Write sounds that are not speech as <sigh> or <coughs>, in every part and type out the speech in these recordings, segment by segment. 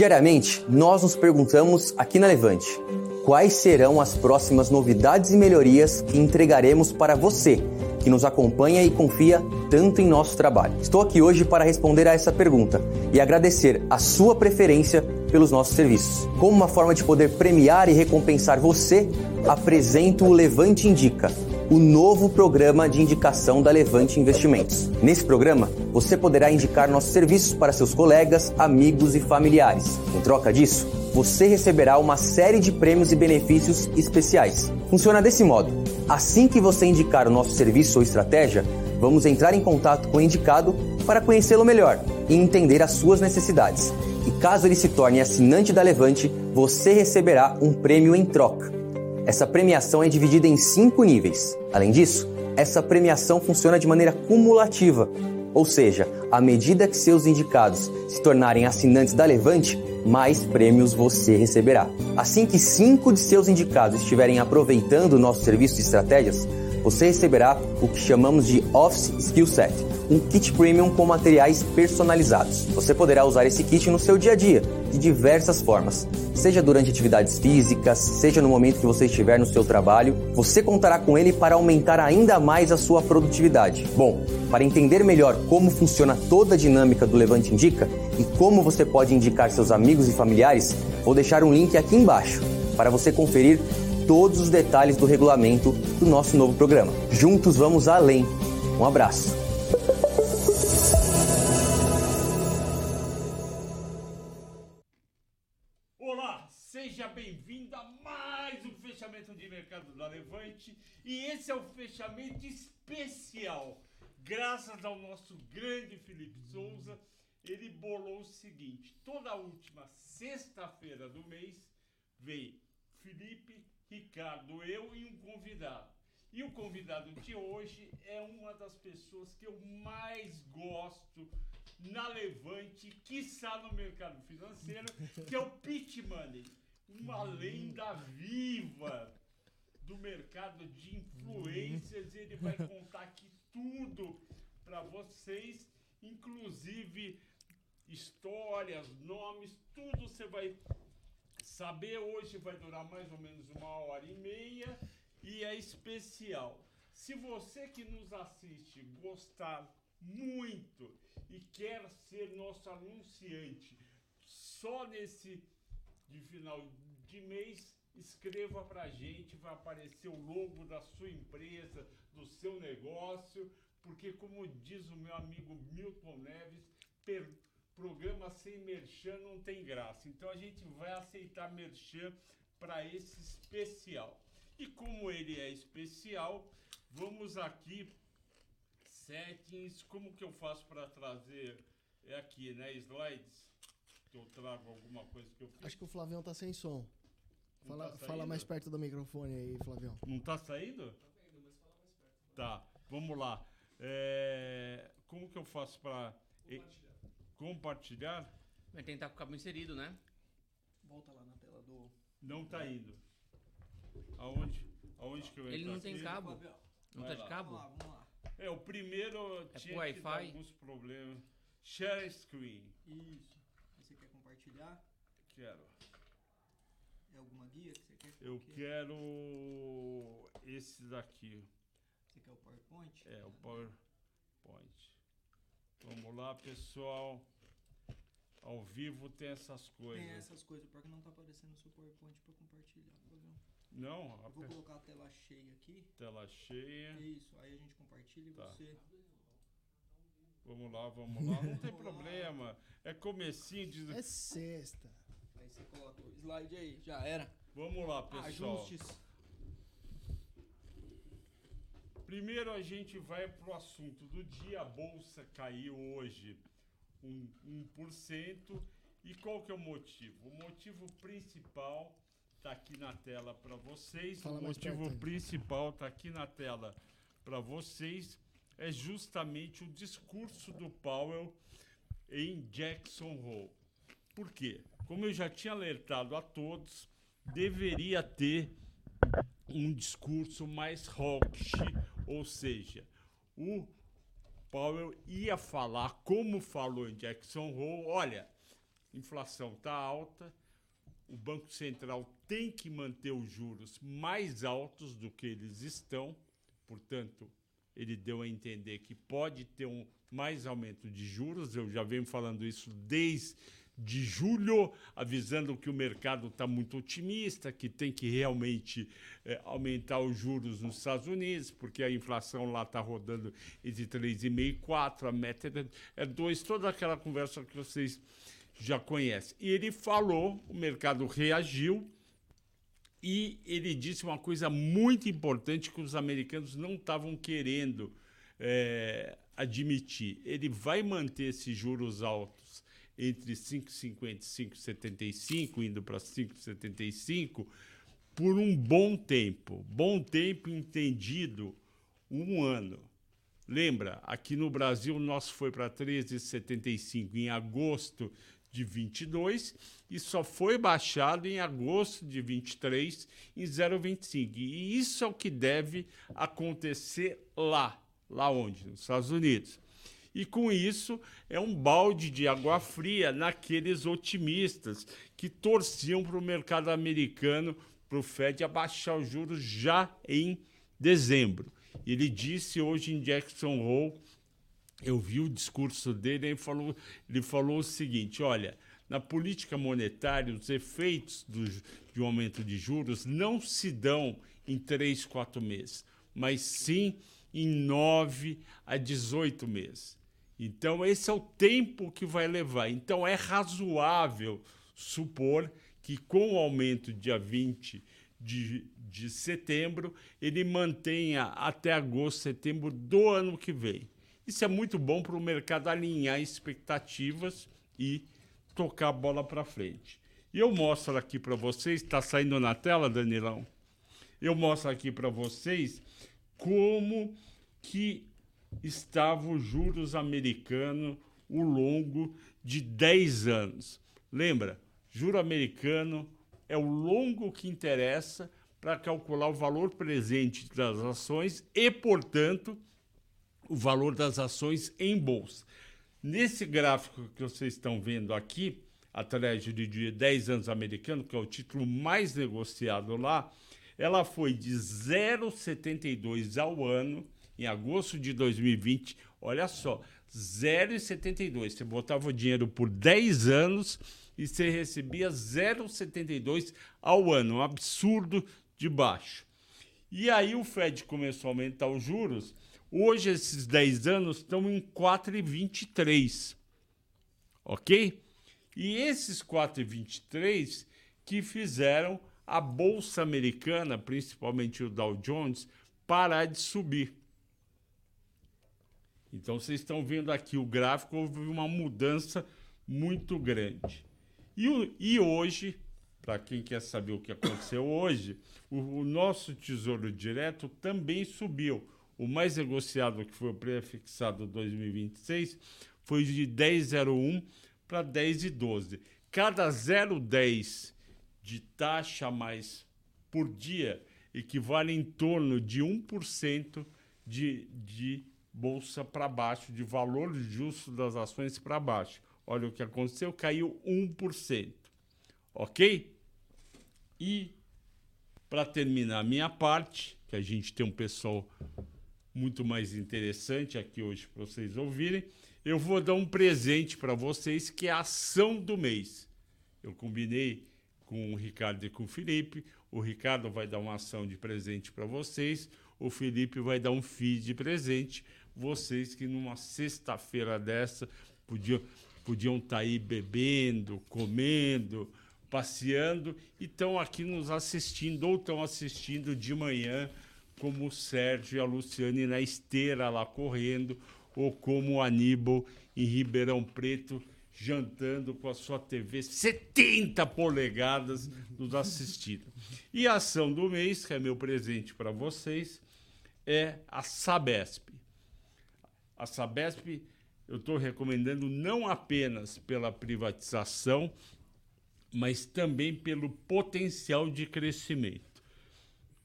Diariamente, nós nos perguntamos aqui na Levante: quais serão as próximas novidades e melhorias que entregaremos para você que nos acompanha e confia tanto em nosso trabalho? Estou aqui hoje para responder a essa pergunta e agradecer a sua preferência pelos nossos serviços. Como uma forma de poder premiar e recompensar você, apresento o Levante Indica o novo programa de indicação da Levante Investimentos. Nesse programa, você poderá indicar nossos serviços para seus colegas, amigos e familiares. Em troca disso, você receberá uma série de prêmios e benefícios especiais. Funciona desse modo: assim que você indicar o nosso serviço ou estratégia, vamos entrar em contato com o indicado para conhecê-lo melhor e entender as suas necessidades. E caso ele se torne assinante da Levante, você receberá um prêmio em troca. Essa premiação é dividida em cinco níveis. Além disso, essa premiação funciona de maneira cumulativa, ou seja, à medida que seus indicados se tornarem assinantes da Levante, mais prêmios você receberá. Assim que cinco de seus indicados estiverem aproveitando o nosso serviço de estratégias, você receberá o que chamamos de Office Skill Set, um kit premium com materiais personalizados. Você poderá usar esse kit no seu dia a dia, de diversas formas, seja durante atividades físicas, seja no momento que você estiver no seu trabalho. Você contará com ele para aumentar ainda mais a sua produtividade. Bom, para entender melhor como funciona toda a dinâmica do Levante Indica e como você pode indicar seus amigos e familiares, vou deixar um link aqui embaixo para você conferir todos os detalhes do regulamento do nosso novo programa. Juntos vamos além. Um abraço. E esse é o fechamento especial. Graças ao nosso grande Felipe Souza, ele bolou o seguinte: toda última sexta-feira do mês vem Felipe, Ricardo, eu e um convidado. E o convidado de hoje é uma das pessoas que eu mais gosto na Levante, quiçá no mercado financeiro, que é o Pit Money, uma lenda viva do mercado de influências. Ele vai contar aqui tudo para vocês, inclusive histórias, nomes, tudo você vai saber. Hoje vai durar mais ou menos uma hora e meia e é especial. Se você que nos assiste gostar muito e quer ser nosso anunciante só nesse de final de mês, escreva pra gente, vai aparecer o logo da sua empresa, do seu negócio, porque como diz o meu amigo Milton Neves, per, programa sem merchan não tem graça. Então a gente vai aceitar merchan para esse especial. E como ele é especial, vamos aqui settings, como que eu faço para trazer é aqui, né, slides? Que eu trago alguma coisa que eu fiz. Acho que o Flavião tá sem som. Fala, tá fala saindo? mais perto do microfone aí, Flavião. Não tá saindo? Tá, vamos lá. É, como que eu faço para compartilhar? Vai tentar com o cabo inserido, né? Volta lá na tela do. Não tá indo. Aonde? Aonde que eu entro Ele não tem aqui? cabo. Não Vai tá lá. de cabo? vamos lá. É, o primeiro É tinha que dar Wi-Fi? alguns problemas. Share screen. Isso. Você quer compartilhar? Quero. É alguma guia que você quer? Eu que é? quero esse daqui. Você quer o PowerPoint? É, o PowerPoint. Vamos lá, pessoal. Ao vivo tem essas coisas. Tem essas coisas, porque não tá aparecendo o seu PowerPoint pra compartilhar, Flavião. Não, a Eu vou pe- colocar a tela cheia aqui. tela cheia. Isso, aí a gente compartilha e Tá. você. Vamos lá, vamos lá. Não <laughs> tem problema. É comecinho de. É sexta. Você coloca o slide aí, já era. Vamos lá, pessoal. Ajustes. Primeiro a gente vai pro assunto do dia. A bolsa caiu hoje um 1%. E qual que é o motivo? O motivo principal tá aqui na tela para vocês. Fala o motivo principal tá aqui na tela para vocês é justamente o discurso do Powell em Jackson Hole. Por quê? Como eu já tinha alertado a todos, deveria ter um discurso mais hawkish, ou seja, o Powell ia falar como falou em Jackson Hole, olha, inflação está alta, o Banco Central tem que manter os juros mais altos do que eles estão, portanto, ele deu a entender que pode ter um mais aumento de juros. Eu já venho falando isso desde de julho, avisando que o mercado está muito otimista, que tem que realmente é, aumentar os juros nos Estados Unidos, porque a inflação lá está rodando entre 3,5% e 4%, a meta é 2%, toda aquela conversa que vocês já conhecem. E ele falou, o mercado reagiu, e ele disse uma coisa muito importante que os americanos não estavam querendo é, admitir. Ele vai manter esses juros altos entre 5,50 e 5,75, indo para 5,75, por um bom tempo. Bom tempo entendido, um ano. Lembra, aqui no Brasil o nosso foi para 13,75 em agosto de 22 e só foi baixado em agosto de 23 em 0,25. E isso é o que deve acontecer lá, lá onde? Nos Estados Unidos. E com isso é um balde de água fria naqueles otimistas que torciam para o mercado americano, para o Fed abaixar os juros já em dezembro. Ele disse hoje em Jackson Hole, eu vi o discurso dele, ele falou, ele falou o seguinte: olha, na política monetária, os efeitos do, de um aumento de juros não se dão em três, quatro meses, mas sim em nove a 18 meses. Então, esse é o tempo que vai levar. Então, é razoável supor que, com o aumento dia 20 de, de setembro, ele mantenha até agosto, setembro do ano que vem. Isso é muito bom para o mercado alinhar expectativas e tocar a bola para frente. E eu mostro aqui para vocês, está saindo na tela, Danilão? Eu mostro aqui para vocês como que estava os juros americanos ao longo de 10 anos. Lembra, juro americano é o longo que interessa para calcular o valor presente das ações e, portanto, o valor das ações em bolsa. Nesse gráfico que vocês estão vendo aqui, a Treasury de 10 anos americano, que é o título mais negociado lá, ela foi de 0,72 ao ano em agosto de 2020, olha só, 0,72. Você botava o dinheiro por 10 anos e você recebia 0,72 ao ano, um absurdo de baixo. E aí o Fed começou a aumentar os juros. Hoje esses 10 anos estão em 4,23. OK? E esses 4,23 que fizeram a bolsa americana, principalmente o Dow Jones, parar de subir. Então vocês estão vendo aqui o gráfico, houve uma mudança muito grande. E, e hoje, para quem quer saber o que aconteceu hoje, o, o, nosso Tesouro Direto também subiu. O mais negociado, que foi o prefixado 2026, foi de 10,01 para 10,12. Cada 0,10 de taxa mais por dia equivale em torno de 1% de, de bolsa para baixo, de valor justo das ações para baixo. Olha o que aconteceu, caiu 1%. Ok? E para terminar a minha parte, que a gente tem um pessoal muito mais interessante aqui hoje para vocês ouvirem, eu vou dar um presente para vocês que é a ação do mês. Eu combinei com o Ricardo e com o Felipe. O Ricardo vai dar uma ação de presente para vocês, o Felipe vai dar um FII de presente vocês que numa sexta-feira dessa podiam podiam estar tá aí bebendo, comendo, passeando e estão aqui nos assistindo ou estão assistindo de manhã, como o Sérgio e a Luciane na esteira lá correndo, ou como o Aníbal em Ribeirão Preto jantando com a sua TV 70 polegadas nos assistindo. E a ação do mês, que é meu presente para vocês, é a Sabesp. A Sabesp eu estou recomendando não apenas pela privatização, mas também pelo potencial de crescimento.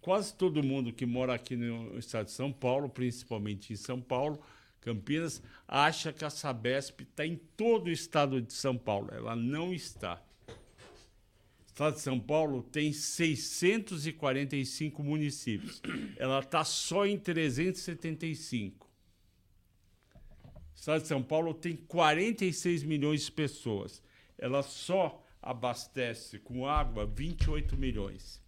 Quase todo mundo que mora aqui no estado de São Paulo, principalmente em São Paulo, Campinas, acha que a Sabesp está em todo o estado de São Paulo. Ela não está. O estado de São Paulo tem 645 municípios. Ela está só em 375. Estado de São Paulo tem 46 milhões de pessoas. Ela só abastece com água 28 milhões.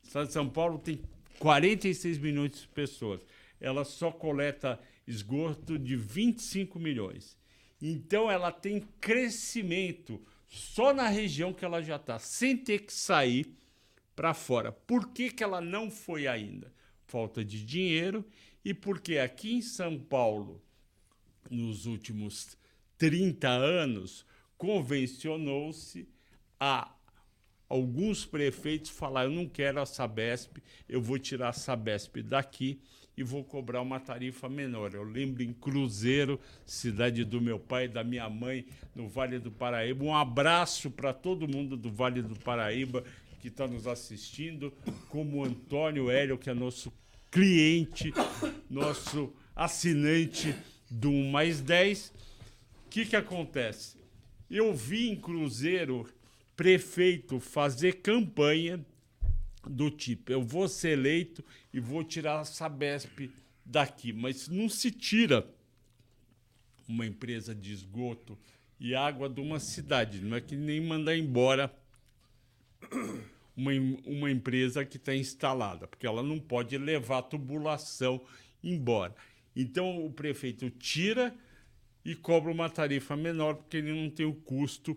O estado de São Paulo tem 46 milhões de pessoas. Ela só coleta esgoto de 25 milhões. Então ela tem crescimento só na região que ela já está, sem ter que sair para fora. Por que, que ela não foi ainda? Falta de dinheiro e porque aqui em São Paulo, nos últimos 30 anos, convencionou-se a alguns prefeitos falar: eu não quero a Sabesp, eu vou tirar a Sabesp daqui e vou cobrar uma tarifa menor. Eu lembro em Cruzeiro, cidade do meu pai e da minha mãe, no Vale do Paraíba. Um abraço para todo mundo do Vale do Paraíba que está nos assistindo, como Antônio Hélio, que é nosso cliente, nosso assinante do 1 mais 10. O que, que acontece? Eu vi em Cruzeiro prefeito fazer campanha do tipo: eu vou ser eleito e vou tirar a Sabesp daqui. Mas não se tira uma empresa de esgoto e água de uma cidade. Não é que nem mandar embora uma, uma empresa que está instalada, porque ela não pode levar tubulação embora. Então o prefeito tira e cobra uma tarifa menor, porque ele não tem o custo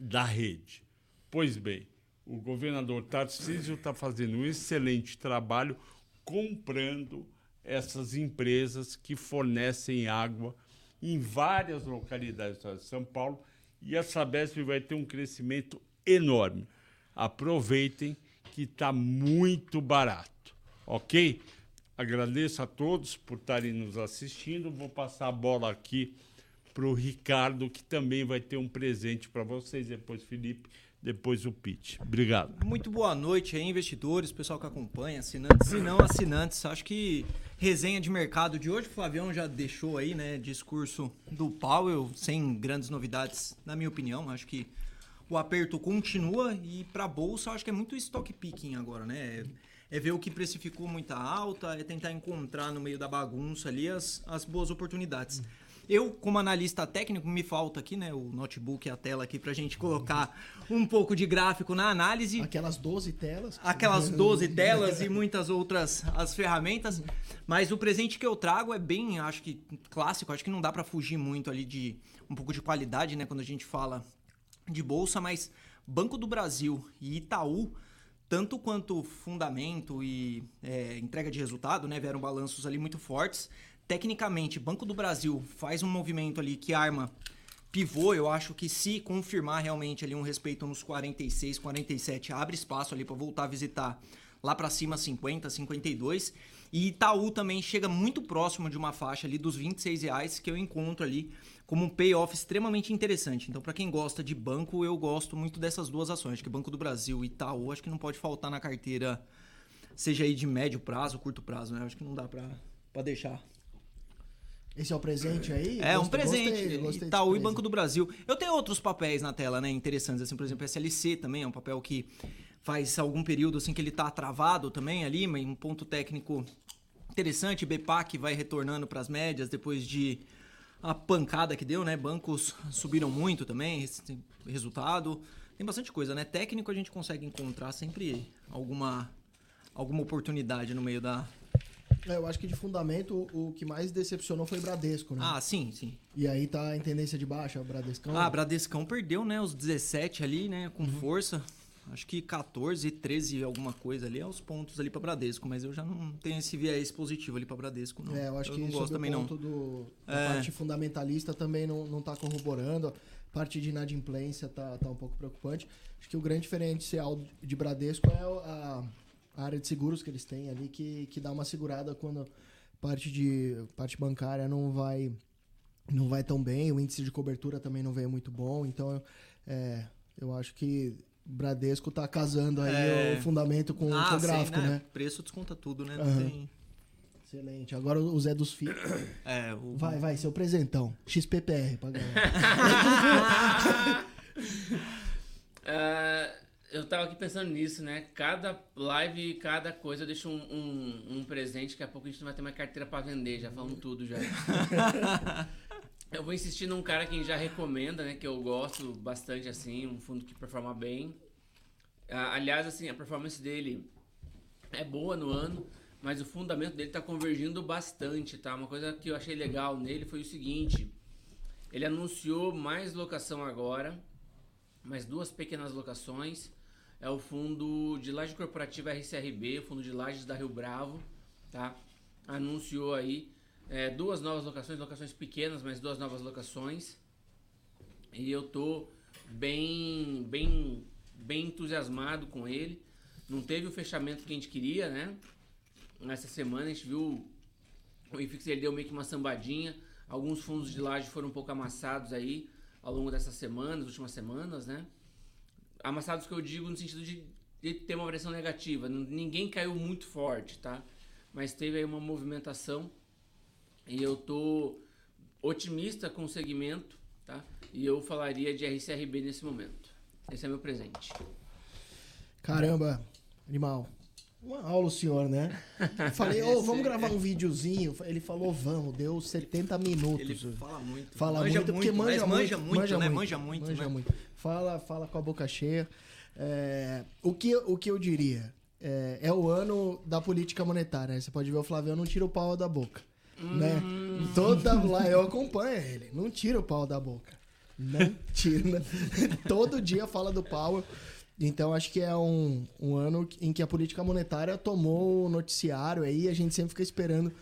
da rede. Pois bem, o governador Tarcísio está fazendo um excelente trabalho comprando essas empresas que fornecem água em várias localidades de São Paulo e a Sabesp vai ter um crescimento enorme. Aproveitem que está muito barato, ok? Agradeço a todos por estarem nos assistindo. Vou passar a bola aqui para o Ricardo, que também vai ter um presente para vocês. Depois, Felipe, depois o Pete. Obrigado. Muito boa noite aí, investidores, pessoal que acompanha, assinantes e não assinantes. Acho que resenha de mercado de hoje, o Flavião já deixou aí, né, discurso do Powell, sem grandes novidades, na minha opinião. Acho que o aperto continua e para a bolsa acho que é muito stock picking agora, né? É ver o que precificou muita alta, é tentar encontrar no meio da bagunça ali as, as boas oportunidades. Eu, como analista técnico, me falta aqui, né, o notebook e a tela aqui pra gente colocar um pouco de gráfico na análise. Aquelas 12 telas. Aquelas 12 <laughs> telas e muitas outras as ferramentas. Mas o presente que eu trago é bem, acho que clássico, acho que não dá para fugir muito ali de um pouco de qualidade, né, quando a gente fala de bolsa, mas Banco do Brasil e Itaú tanto quanto fundamento e é, entrega de resultado, né, vieram balanços ali muito fortes tecnicamente, Banco do Brasil faz um movimento ali que arma pivô, eu acho que se confirmar realmente ali um respeito nos 46, 47, abre espaço ali para voltar a visitar lá para cima 50, 52. E Itaú também chega muito próximo de uma faixa ali dos 26 reais que eu encontro ali como um payoff extremamente interessante. Então, para quem gosta de banco, eu gosto muito dessas duas ações. Acho que Banco do Brasil e Itaú, acho que não pode faltar na carteira, seja aí de médio prazo, curto prazo, né? Acho que não dá para deixar esse é o presente aí? É, um presente. Gostei, gostei Itaú e Banco do Brasil. Eu tenho outros papéis na tela, né, interessantes, assim, por exemplo, SLC também é um papel que faz algum período assim que ele tá travado também ali, mas um ponto técnico interessante, BPAC vai retornando para as médias depois de a pancada que deu, né? Bancos subiram muito também, resultado. Tem bastante coisa, né? Técnico a gente consegue encontrar sempre alguma alguma oportunidade no meio da, é, eu acho que de fundamento o que mais decepcionou foi o Bradesco, né? Ah, sim, sim. E aí tá em tendência de baixa, o Bradescão. Ah, Bradescão perdeu, né? Os 17 ali, né? Com uhum. força. Acho que 14, 13, alguma coisa ali é os pontos ali para Bradesco, mas eu já não tenho esse viés positivo ali para Bradesco, não. É, eu acho eu que não gosto também ponto não. Do, a é. parte fundamentalista também não, não tá corroborando. A parte de inadimplência tá, tá um pouco preocupante. Acho que o grande diferencial de Bradesco é a a área de seguros que eles têm ali que, que dá uma segurada quando parte de parte bancária não vai não vai tão bem, o índice de cobertura também não veio muito bom, então é, eu acho que Bradesco está casando aí é... o fundamento com, ah, com o gráfico, sim, né? né? Preço desconta tudo, né? Uhum. tem Excelente. Agora o Zé dos Filhos. <coughs> É, o... Vai, vai, seu presentão. XPPR pra galera. Ah, <laughs> eu tava aqui pensando nisso, né? Cada live, cada coisa eu deixo um, um, um presente. Daqui a pouco a gente não vai ter mais carteira pra vender, já falamos tudo já. <laughs> eu vou insistir num cara que já recomenda, né? Que eu gosto bastante, assim, um fundo que performa bem. Ah, aliás, assim, a performance dele é boa no ano, mas o fundamento dele tá convergindo bastante, tá? Uma coisa que eu achei legal nele foi o seguinte: ele anunciou mais locação agora, mais duas pequenas locações. É o fundo de laje corporativa RCRB, o fundo de lajes da Rio Bravo, tá? Anunciou aí é, duas novas locações, locações pequenas, mas duas novas locações. E eu tô bem, bem, bem entusiasmado com ele. Não teve o fechamento que a gente queria, né? Nessa semana a gente viu o IFIX ele deu meio que uma sambadinha. Alguns fundos de laje foram um pouco amassados aí ao longo dessas semanas, últimas semanas, né? Amassados que eu digo no sentido de, de ter uma variação negativa. Ninguém caiu muito forte, tá? Mas teve aí uma movimentação e eu tô otimista com o segmento, tá? E eu falaria de RCRB nesse momento. Esse é meu presente. Caramba, animal. Uma aula o senhor, né? <laughs> Falei, ô, vamos gravar um videozinho. Ele falou, vamos, deu 70 minutos. Ele fala muito. Fala manja muito, porque manja mas muito. manja muito, né? Manja muito, manja né? muito. Fala, fala com a boca cheia. É, o, que, o que eu diria? É, é o ano da política monetária. né? Você pode ver o Flavião não tira o pau da boca. Né? Toda lá eu acompanho ele. Não tira o pau da boca. Não tira. <laughs> Todo dia fala do pau. Então acho que é um, um ano em que a política monetária tomou o noticiário aí. A gente sempre fica esperando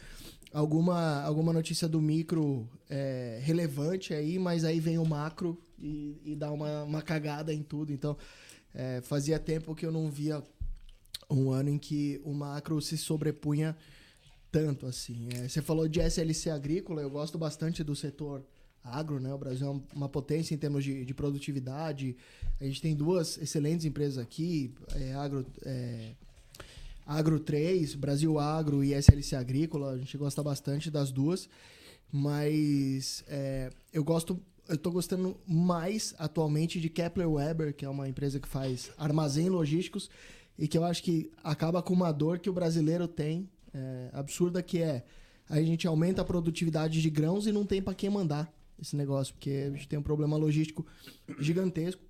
alguma, alguma notícia do micro é, relevante aí, mas aí vem o macro e, e dá uma, uma cagada em tudo. Então é, fazia tempo que eu não via um ano em que o macro se sobrepunha tanto assim. É, você falou de SLC agrícola, eu gosto bastante do setor agro, né? O Brasil é um- uma potência em termos de, de produtividade. A gente tem duas excelentes empresas aqui, é, agro, é, Agro 3, Brasil Agro e SLC Agrícola. A gente gosta bastante das duas, mas é, eu gosto, eu tô gostando mais atualmente de Kepler Weber, que é uma empresa que faz armazém logísticos e que eu acho que acaba com uma dor que o brasileiro tem, é, absurda, que é a gente aumenta a produtividade de grãos e não tem para quem mandar esse negócio, porque a gente tem um problema logístico gigantesco.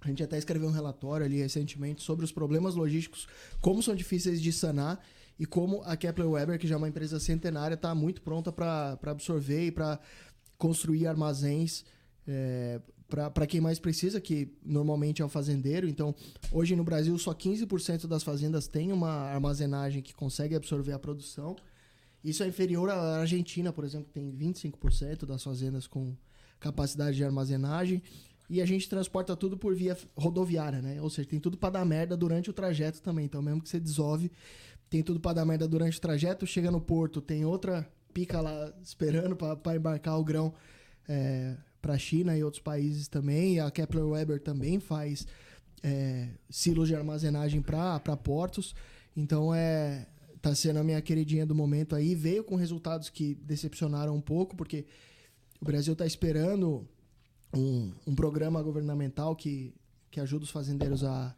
A gente até escreveu um relatório ali recentemente sobre os problemas logísticos, como são difíceis de sanar e como a Kepler Weber, que já é uma empresa centenária, está muito pronta para absorver e para construir armazéns é, para quem mais precisa, que normalmente é o fazendeiro. Então, hoje no Brasil, só 15% das fazendas têm uma armazenagem que consegue absorver a produção. Isso é inferior à Argentina, por exemplo, que tem 25% das fazendas com capacidade de armazenagem. E a gente transporta tudo por via rodoviária, né? Ou seja, tem tudo para dar merda durante o trajeto também. Então, mesmo que você desove, tem tudo para dar merda durante o trajeto. Chega no porto, tem outra pica lá esperando para embarcar o grão é, para a China e outros países também. A Kepler Weber também faz é, silos de armazenagem para portos. Então, é, tá sendo a minha queridinha do momento aí. Veio com resultados que decepcionaram um pouco, porque o Brasil está esperando um, um programa governamental que, que ajuda os fazendeiros a,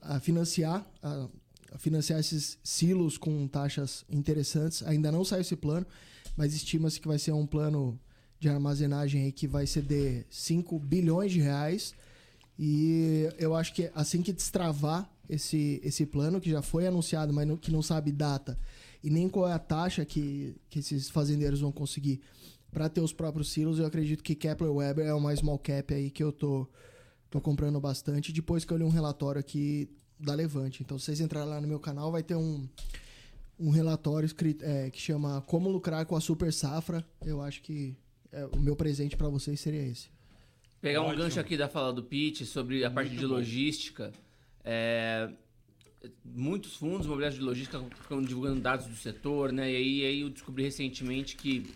a financiar a, a financiar esses silos com taxas interessantes. Ainda não saiu esse plano, mas estima-se que vai ser um plano de armazenagem aí que vai ceder 5 bilhões de reais. E eu acho que assim que destravar esse, esse plano, que já foi anunciado, mas não, que não sabe data, e nem qual é a taxa que, que esses fazendeiros vão conseguir para ter os próprios silos, eu acredito que Kepler Weber é uma small cap aí que eu tô, tô comprando bastante. Depois que eu li um relatório aqui da Levante. Então, se vocês entrarem lá no meu canal, vai ter um, um relatório escrito, é, que chama Como Lucrar com a Super Safra. Eu acho que é, o meu presente para vocês seria esse. Pegar um Ótimo. gancho aqui da fala do Pete sobre a parte de bom. logística. é, muitos fundos imobiliários de logística ficam divulgando dados do setor, né? E aí, aí eu descobri recentemente que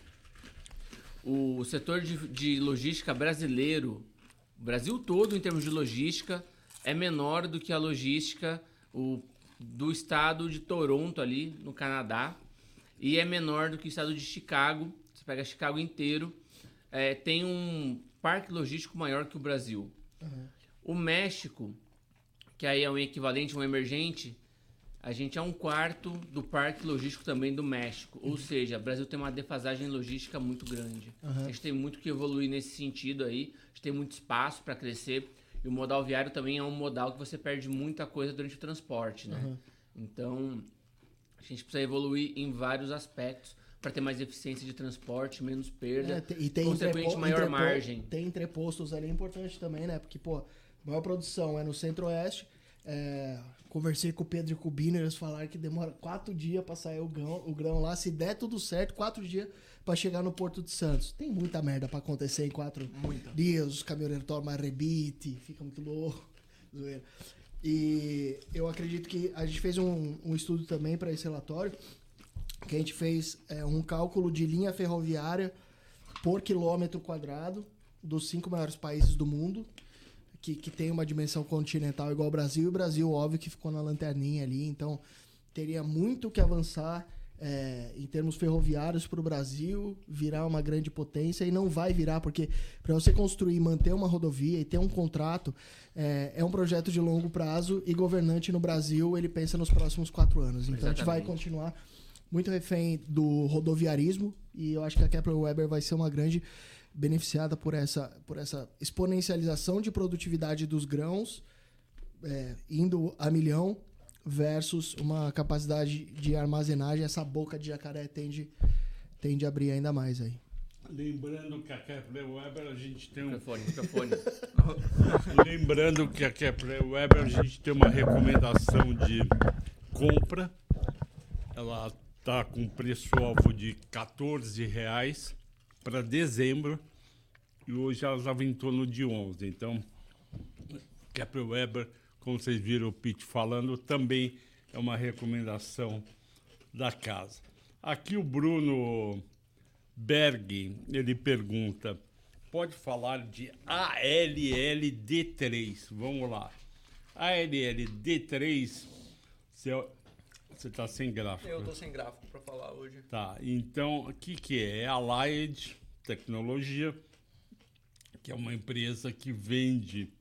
o setor de, de logística brasileiro, o Brasil todo em termos de logística, é menor do que a logística o, do estado de Toronto ali, no Canadá. e é menor do que o estado de Chicago. Você pega Chicago inteiro, é, tem um parque logístico maior que o Brasil. Uhum. O México, que aí é um equivalente, um emergente, a gente é um quarto do parque logístico também do México. Ou seja, o Brasil tem uma defasagem logística muito grande. Uhum. A gente tem muito que evoluir nesse sentido aí. A gente tem muito espaço para crescer. E o modal viário também é um modal que você perde muita coisa durante o transporte, né? Uhum. Então, a gente precisa evoluir em vários aspectos para ter mais eficiência de transporte, menos perda, é, e tem consequentemente maior entrepo, margem. Tem entrepostos ali é importante também, né? Porque, pô, a maior produção é no centro-oeste. É, conversei com o Pedro e com o Biner, eles falaram que demora quatro dias para sair o grão, o grão lá. Se der tudo certo, quatro dias para chegar no Porto de Santos. Tem muita merda para acontecer em quatro muita. dias. Os caminhoneiros tomam rebite, fica muito louco. <laughs> E eu acredito que a gente fez um, um estudo também para esse relatório que a gente fez é, um cálculo de linha ferroviária por quilômetro quadrado dos cinco maiores países do mundo, que, que tem uma dimensão continental igual ao Brasil, e o Brasil, óbvio, que ficou na lanterninha ali, então teria muito que avançar é, em termos ferroviários para o Brasil virar uma grande potência e não vai virar, porque para você construir, manter uma rodovia e ter um contrato é, é, um projeto de longo prazo e governante no Brasil ele pensa nos próximos quatro anos. Então Exatamente. a gente vai continuar muito refém do rodoviarismo e eu acho que a Kepler Weber vai ser uma grande beneficiada por essa, por essa exponencialização de produtividade dos grãos, é, indo a milhão, versus uma capacidade de armazenagem. Essa boca de jacaré tende, tende a abrir ainda mais aí. Lembrando que a Kepler Weber a gente tem um. Microfone, microfone. <laughs> Lembrando que a Kepler Weber a gente tem uma recomendação de compra. Ela está com preço-alvo de 14 reais para dezembro e hoje ela estava em torno de 11. Então, Kepler Weber, como vocês viram o Pete falando, também é uma recomendação da casa. Aqui o Bruno Berg, ele pergunta, pode falar de ALLD3, vamos lá. ALLD3, você está sem gráfico. Eu estou sem gráfico para falar hoje. Tá, então o que, que é? É a Lied Tecnologia, que é uma empresa que vende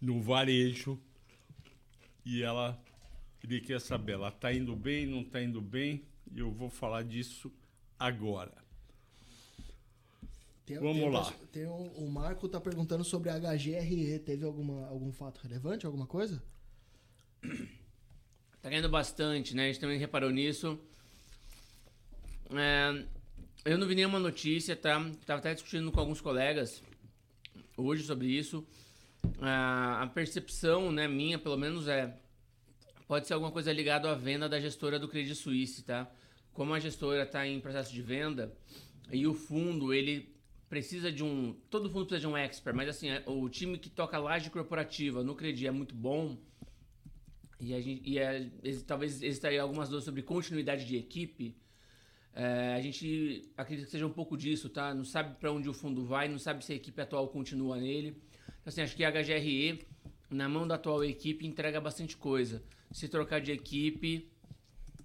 no varejo e ela ele quer saber, ela está indo bem, não está indo bem, e eu vou falar disso agora. Tem, Vamos tem, lá. Tem um, o Marco está perguntando sobre a HGRE. Teve alguma, algum fato relevante, alguma coisa? Tá ganhando bastante, né? A gente também reparou nisso. É, eu não vi nenhuma notícia, tá? Tava até discutindo com alguns colegas hoje sobre isso. a percepção, né, minha, pelo menos, é pode ser alguma coisa ligada à venda da gestora do Credit Suisse, tá? Como a gestora está em processo de venda e o fundo, ele precisa de um... Todo fundo precisa de um expert, mas assim, é, o time que toca laje corporativa no Credit é muito bom e, a gente, e a, talvez existaria algumas dúvidas sobre continuidade de equipe. É, a gente acredita que seja um pouco disso, tá? Não sabe para onde o fundo vai, não sabe se a equipe atual continua nele. Então, assim, acho que a HGRE, na mão da atual equipe, entrega bastante coisa. Se trocar de equipe,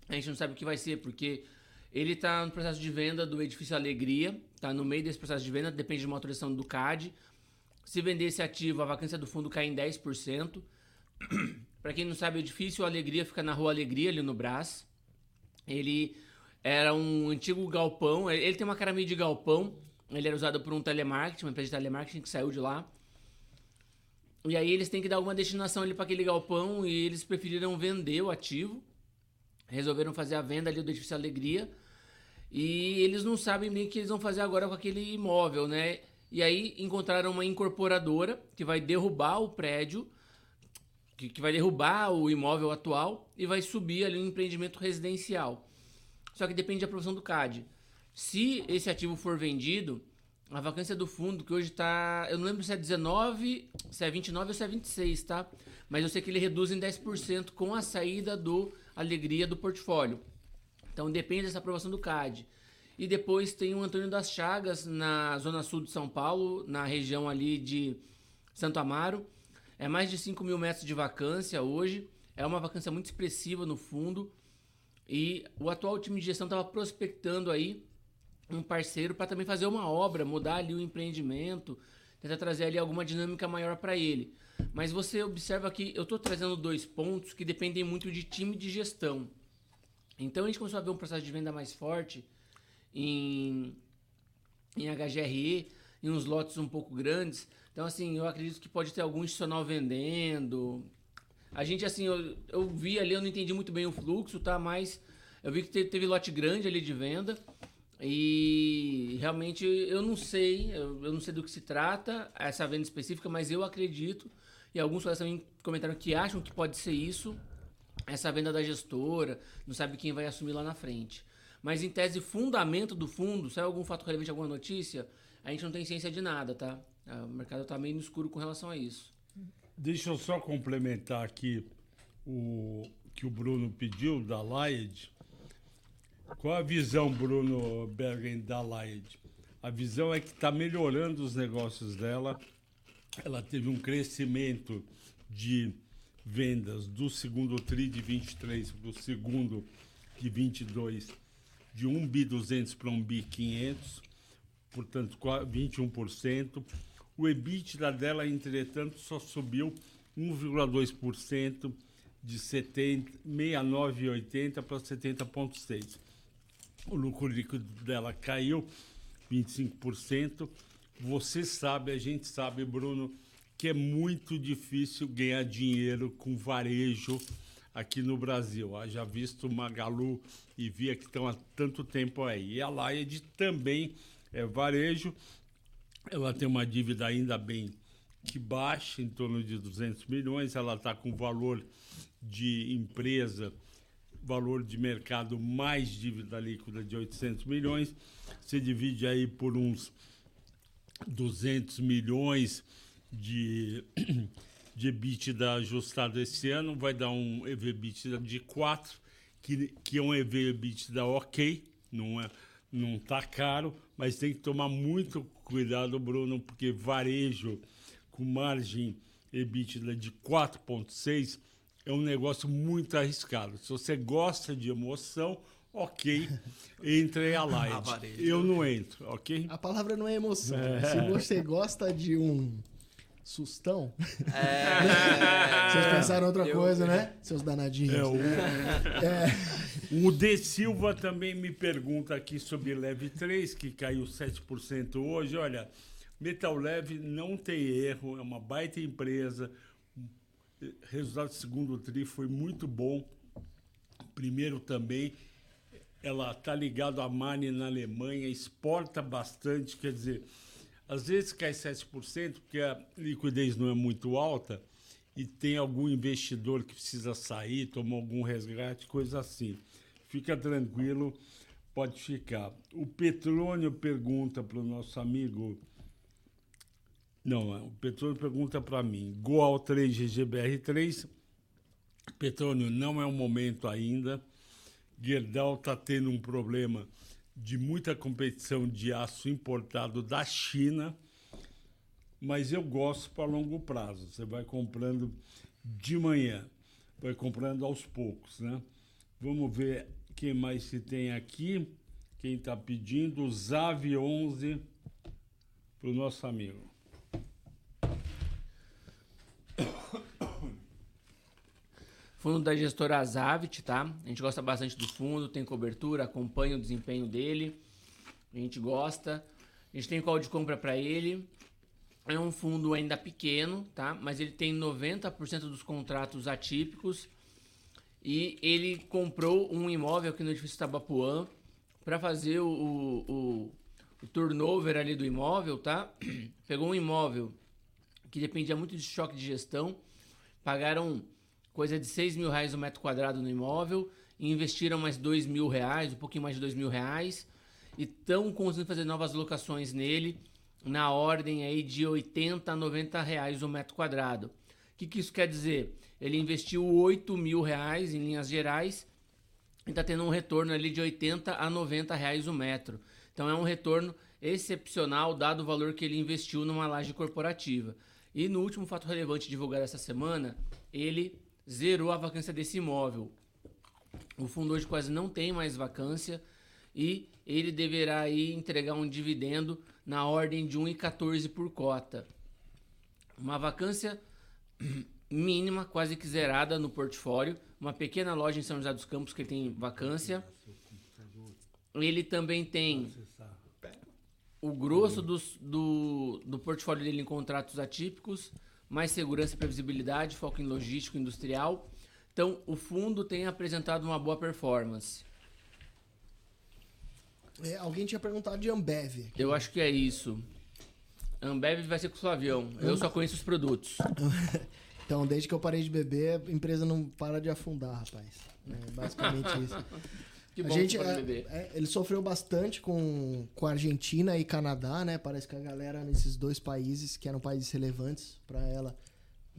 a gente não sabe o que vai ser, porque ele está no processo de venda do Edifício Alegria, está no meio desse processo de venda, depende de uma autorização do CAD. Se vender esse ativo, a vacância do fundo cai em 10%. Para quem não sabe, o edifício Alegria fica na Rua Alegria, ali no Brás. Ele era um antigo galpão, ele tem uma cara meio de galpão. Ele era usado por um telemarketing, uma empresa de telemarketing que saiu de lá. E aí eles têm que dar alguma destinação ali para aquele galpão e eles preferiram vender o ativo. Resolveram fazer a venda ali do edifício Alegria. E eles não sabem bem o que eles vão fazer agora com aquele imóvel, né? E aí encontraram uma incorporadora que vai derrubar o prédio que, que vai derrubar o imóvel atual e vai subir ali um empreendimento residencial. Só que depende da aprovação do CAD. Se esse ativo for vendido, a vacância do fundo, que hoje está. Eu não lembro se é 19, se é 29 ou se é 26, tá? Mas eu sei que ele reduz em 10% com a saída do Alegria do portfólio. Então depende dessa aprovação do CAD. E depois tem o Antônio das Chagas, na zona sul de São Paulo, na região ali de Santo Amaro. É mais de 5 mil metros de vacância hoje. É uma vacância muito expressiva no fundo. E o atual time de gestão estava prospectando aí um parceiro para também fazer uma obra, mudar ali o empreendimento, tentar trazer ali alguma dinâmica maior para ele. Mas você observa que eu estou trazendo dois pontos que dependem muito de time de gestão. Então a gente começou a ver um processo de venda mais forte em, em HGRE, em uns lotes um pouco grandes. Então, assim, eu acredito que pode ter algum institucional vendendo. A gente, assim, eu, eu vi ali, eu não entendi muito bem o fluxo, tá? Mas eu vi que teve, teve lote grande ali de venda. E realmente eu não sei, eu, não sei do que se trata, essa venda específica, mas eu acredito, e alguns colegas também comentaram que acham que pode ser isso, essa venda da gestora, não sabe quem vai assumir lá na frente. Mas em tese, fundamento do fundo, é algum fato relevante, alguma notícia, a gente não tem ciência de nada, tá? O mercado está meio no escuro com relação a isso. Deixa eu só complementar aqui o que o Bruno pediu da Lied. Qual a visão, Bruno Bergen, da Lied? A visão é que está melhorando os negócios dela. Ela teve um crescimento de vendas do segundo TRI de 23 para o segundo de 22 de 1 bi 200 para 1 bi 500, portanto 21%. O EBITDA dela, entretanto, só subiu 1,2% de 69,80 para 70,6. O lucro líquido dela caiu 25%. Você sabe, a gente sabe, Bruno, que é muito difícil ganhar dinheiro com varejo aqui no Brasil. Haja visto Magalu e Via que estão há tanto tempo aí. E a Laed também é varejo. Ela tem uma dívida ainda bem que baixa, em torno de 200 milhões. Ela está com valor de empresa, valor de mercado mais dívida líquida de 800 milhões. Você divide aí por uns 200 milhões de <coughs> de EBITDA ajustado esse ano, vai dar um EV/EBITDA de 4, que, que é um EV/EBITDA ok, não é não tá caro, mas tem que tomar muito cuidado, Bruno, porque varejo com margem EBITDA de 4.6 é um negócio muito arriscado. Se você gosta de emoção, ok, <laughs> entre a light. Eu não entro, ok? A palavra não é emoção. É. Se você gosta de um Sustão? É. <laughs> Vocês pensaram outra eu, coisa, eu, né? Seus danadinhos. É, o, é. o De Silva também me pergunta aqui sobre Leve 3, que caiu 7% hoje. Olha, Metal Leve não tem erro, é uma baita empresa. Resultado do segundo tri foi muito bom. Primeiro também, ela está ligada à Mani na Alemanha, exporta bastante, quer dizer às vezes cai 7% porque a liquidez não é muito alta e tem algum investidor que precisa sair, tomar algum resgate, coisa assim. Fica tranquilo, pode ficar. O Petrônio pergunta para o nosso amigo. Não, o Petrônio pergunta para mim. Goal 3 GGBR3. Petrônio, não é o momento ainda. Gerdau está tendo um problema de muita competição de aço importado da China, mas eu gosto para longo prazo. Você vai comprando de manhã, vai comprando aos poucos, né? Vamos ver quem mais se tem aqui. Quem está pedindo? Zav 11 para o nosso amigo. Fundo da gestora Azavit, tá? A gente gosta bastante do fundo, tem cobertura, acompanha o desempenho dele. A gente gosta. A gente tem call de compra para ele. É um fundo ainda pequeno, tá? Mas ele tem 90% dos contratos atípicos. E ele comprou um imóvel aqui no edifício Tabapuã para fazer o, o, o, turnover ali do imóvel, tá? <clears throat> Pegou um imóvel que dependia muito de choque de gestão. Pagaram coisa de 6 mil reais o metro quadrado no imóvel, e investiram mais 2 mil reais, um pouquinho mais de 2 mil reais, e estão conseguindo fazer novas locações nele, na ordem aí de 80 a 90 reais o metro quadrado. O que, que isso quer dizer? Ele investiu 8 mil reais em linhas gerais e está tendo um retorno ali de 80 a 90 reais o metro. Então é um retorno excepcional dado o valor que ele investiu numa laje corporativa. E no último fato relevante divulgado essa semana, ele zerou a vacância desse imóvel. O fundo hoje quase não tem mais vacância e ele deverá aí entregar um dividendo na ordem de 1,14 por cota. Uma vacância <clears throat> mínima, quase que zerada no portfólio. Uma pequena loja em São José dos Campos que tem vacância. Ele também tem o grosso dos, do, do portfólio dele em contratos atípicos, mais segurança e previsibilidade, foco em logístico industrial. Então, o fundo tem apresentado uma boa performance. É, alguém tinha perguntado de Ambev. Eu acho que é isso. Ambev vai ser com o Flavião. Eu só conheço os produtos. <laughs> então, desde que eu parei de beber, a empresa não para de afundar, rapaz. É basicamente isso. <laughs> Que a bom gente, que é, é, ele sofreu bastante com, com a Argentina e Canadá, né? Parece que a galera nesses dois países, que eram países relevantes para ela,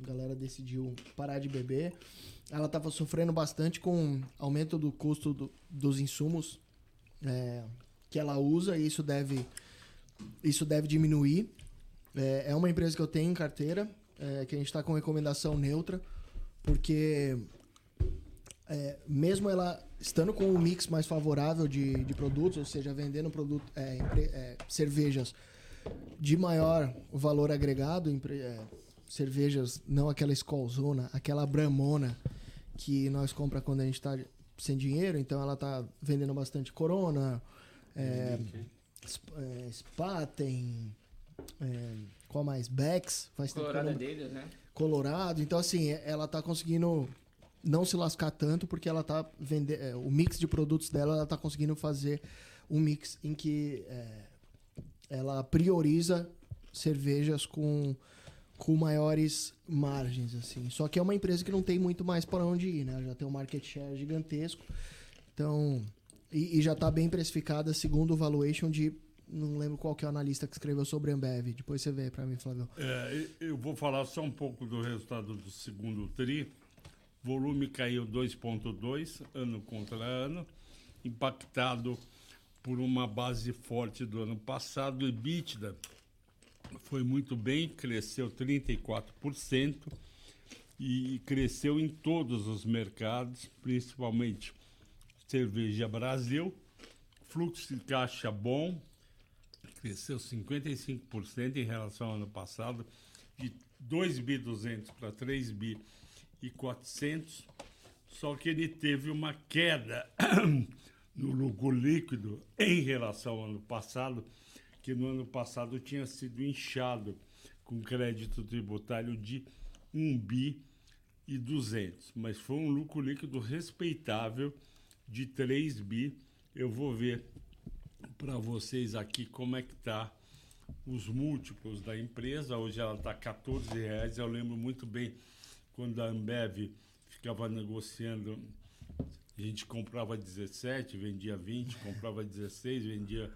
a galera decidiu parar de beber. Ela estava sofrendo bastante com aumento do custo do- dos insumos é, que ela usa e isso deve, isso deve diminuir. É, é uma empresa que eu tenho em carteira, é, que a gente está com recomendação neutra, porque é, mesmo ela estando com um mix mais favorável de, de produtos, ou seja, vendendo produto, é, é, cervejas de maior valor agregado, é, cervejas, não aquela Skolzona, aquela Bramona que nós compra quando a gente está sem dinheiro, então ela está vendendo bastante Corona, é, é, Spaten, é, qual mais? Becks, faz tempo Colorado deles, né? Colorado. Então, assim, ela tá conseguindo não se lascar tanto porque ela tá vendendo. o mix de produtos dela, ela tá conseguindo fazer um mix em que é, ela prioriza cervejas com, com maiores margens, assim. Só que é uma empresa que não tem muito mais para onde ir, né? Já tem um market share gigantesco. Então. E, e já tá bem precificada segundo o valuation de. Não lembro qual que é o analista que escreveu sobre a Ambev. Depois você vê para mim, Flávio. É, eu vou falar só um pouco do resultado do segundo TRI. Volume caiu 2,2 ano contra ano, impactado por uma base forte do ano passado. EBITDA foi muito bem, cresceu 34% e cresceu em todos os mercados, principalmente Cerveja Brasil. Fluxo de caixa bom, cresceu 55% em relação ao ano passado, de 2 bi 200 para 3 bi e 400. Só que ele teve uma queda <clears throat> no lucro líquido em relação ao ano passado, que no ano passado tinha sido inchado com crédito tributário de 1 bi e 200, mas foi um lucro líquido respeitável de 3 bi. Eu vou ver para vocês aqui como é que tá os múltiplos da empresa. Hoje ela está 14 reais. Eu lembro muito bem quando a Ambev ficava negociando. A gente comprava 17, vendia 20, comprava 16, vendia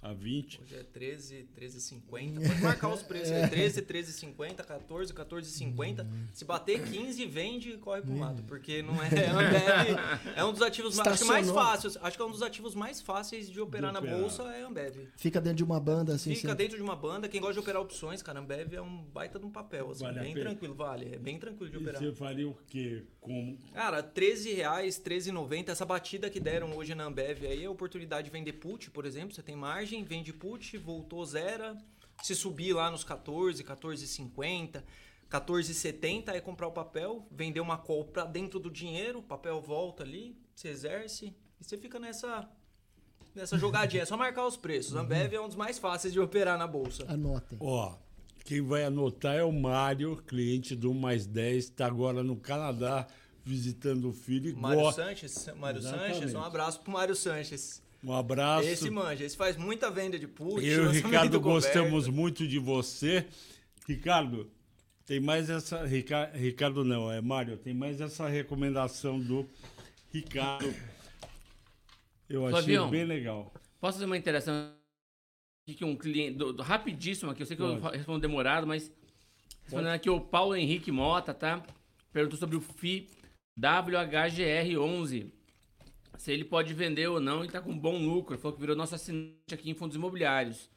a 20. Hoje é 13, 13,50. Pode marcar os preços aí. 13, 13,50, 14, 14,50. Se bater 15, vende e corre pro lado. Porque não é. É, Ambev, é um dos ativos mais, mais fáceis. Acho que é um dos ativos mais fáceis de operar De na operar. bolsa é a Ambev. Fica dentro de uma banda, assim. Fica sem- dentro de uma banda. Quem gosta de operar opções, cara, Ambev é um baita de um papel. Assim, Vale bem tranquilo, vale. É bem tranquilo de E operar. você faria o quê? Com Cara, 13 reais, 13,90. Essa batida que deram hoje na Ambev aí é a oportunidade de vender put, por exemplo. Você tem margem, vende put, voltou zero. Se subir lá nos 14, 14,50, 14,70, aí comprar o papel, vender uma call pra dentro do dinheiro, o papel volta ali, você exerce e você fica nessa nessa jogadinha. É só marcar os preços. A Ambev é um dos mais fáceis de operar na bolsa. Anotem. Ó, quem vai anotar é o Mário, cliente do Mais 10, está agora no Canadá visitando o filho. e Mário Sanches, Mário Exatamente. Sanches, um abraço pro Mário Sanches. Um abraço. Esse manja, esse faz muita venda de put. Eu e o Ricardo gostamos muito de você. Ricardo, tem mais essa. Rica- Ricardo não, é Mário, tem mais essa recomendação do Ricardo. Eu achei Flavião. bem legal. Posso fazer uma interação aqui que um cliente. do- do- rapidíssimo aqui, eu sei que eu Pode. fa- respondo demorado, mas. Respondendo aqui o Paulo Henrique Mota, tá? Perguntou sobre o FI WHGR11. Se ele pode vender ou não e tá com bom lucro. Ele falou que virou nosso assinante aqui em fundos imobiliários.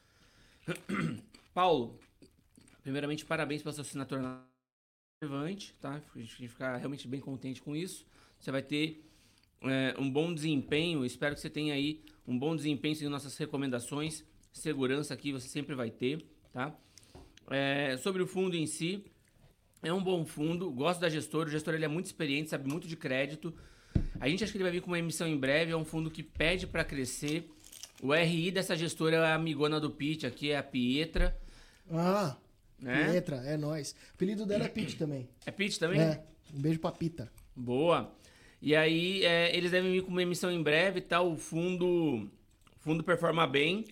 <clears throat> Paulo, primeiramente, parabéns pela sua assinatura na Levante, tá? A gente fica realmente bem contente com isso. Você vai ter é, um bom desempenho. Espero que você tenha aí um bom desempenho seguindo nossas recomendações. Segurança aqui você sempre vai ter, tá? É, sobre o fundo em si, é um bom fundo. Gosto da gestora. O gestor ele é muito experiente, sabe muito de crédito. A gente acha que ele vai vir com uma emissão em breve. É um fundo que pede para crescer. O RI dessa gestora é a amigona do Pitch, aqui é a Pietra. Ah, Né? Pietra, é nóis. O apelido dela é Pete também. É Pitch também? É, um beijo pra Pita. Boa. E aí, é, eles devem vir com uma emissão em breve, tá? O fundo, o fundo performa bem.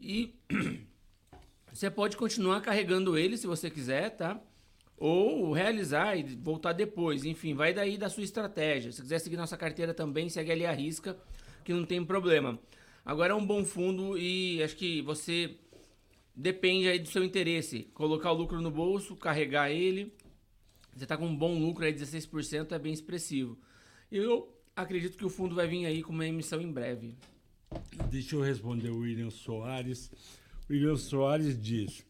E <clears throat> você pode continuar carregando ele se você quiser, tá? Ou realizar e voltar depois. Enfim, vai daí da sua estratégia. Se quiser seguir nossa carteira também, segue ali a risca, que não tem problema. Agora é um bom fundo e acho que você depende aí do seu interesse. Colocar o lucro no bolso, carregar ele. Você tá com um bom lucro aí, 16%, é bem expressivo. Eu acredito que o fundo vai vir aí com uma emissão em breve. Deixa eu responder o William Soares. O William Soares diz: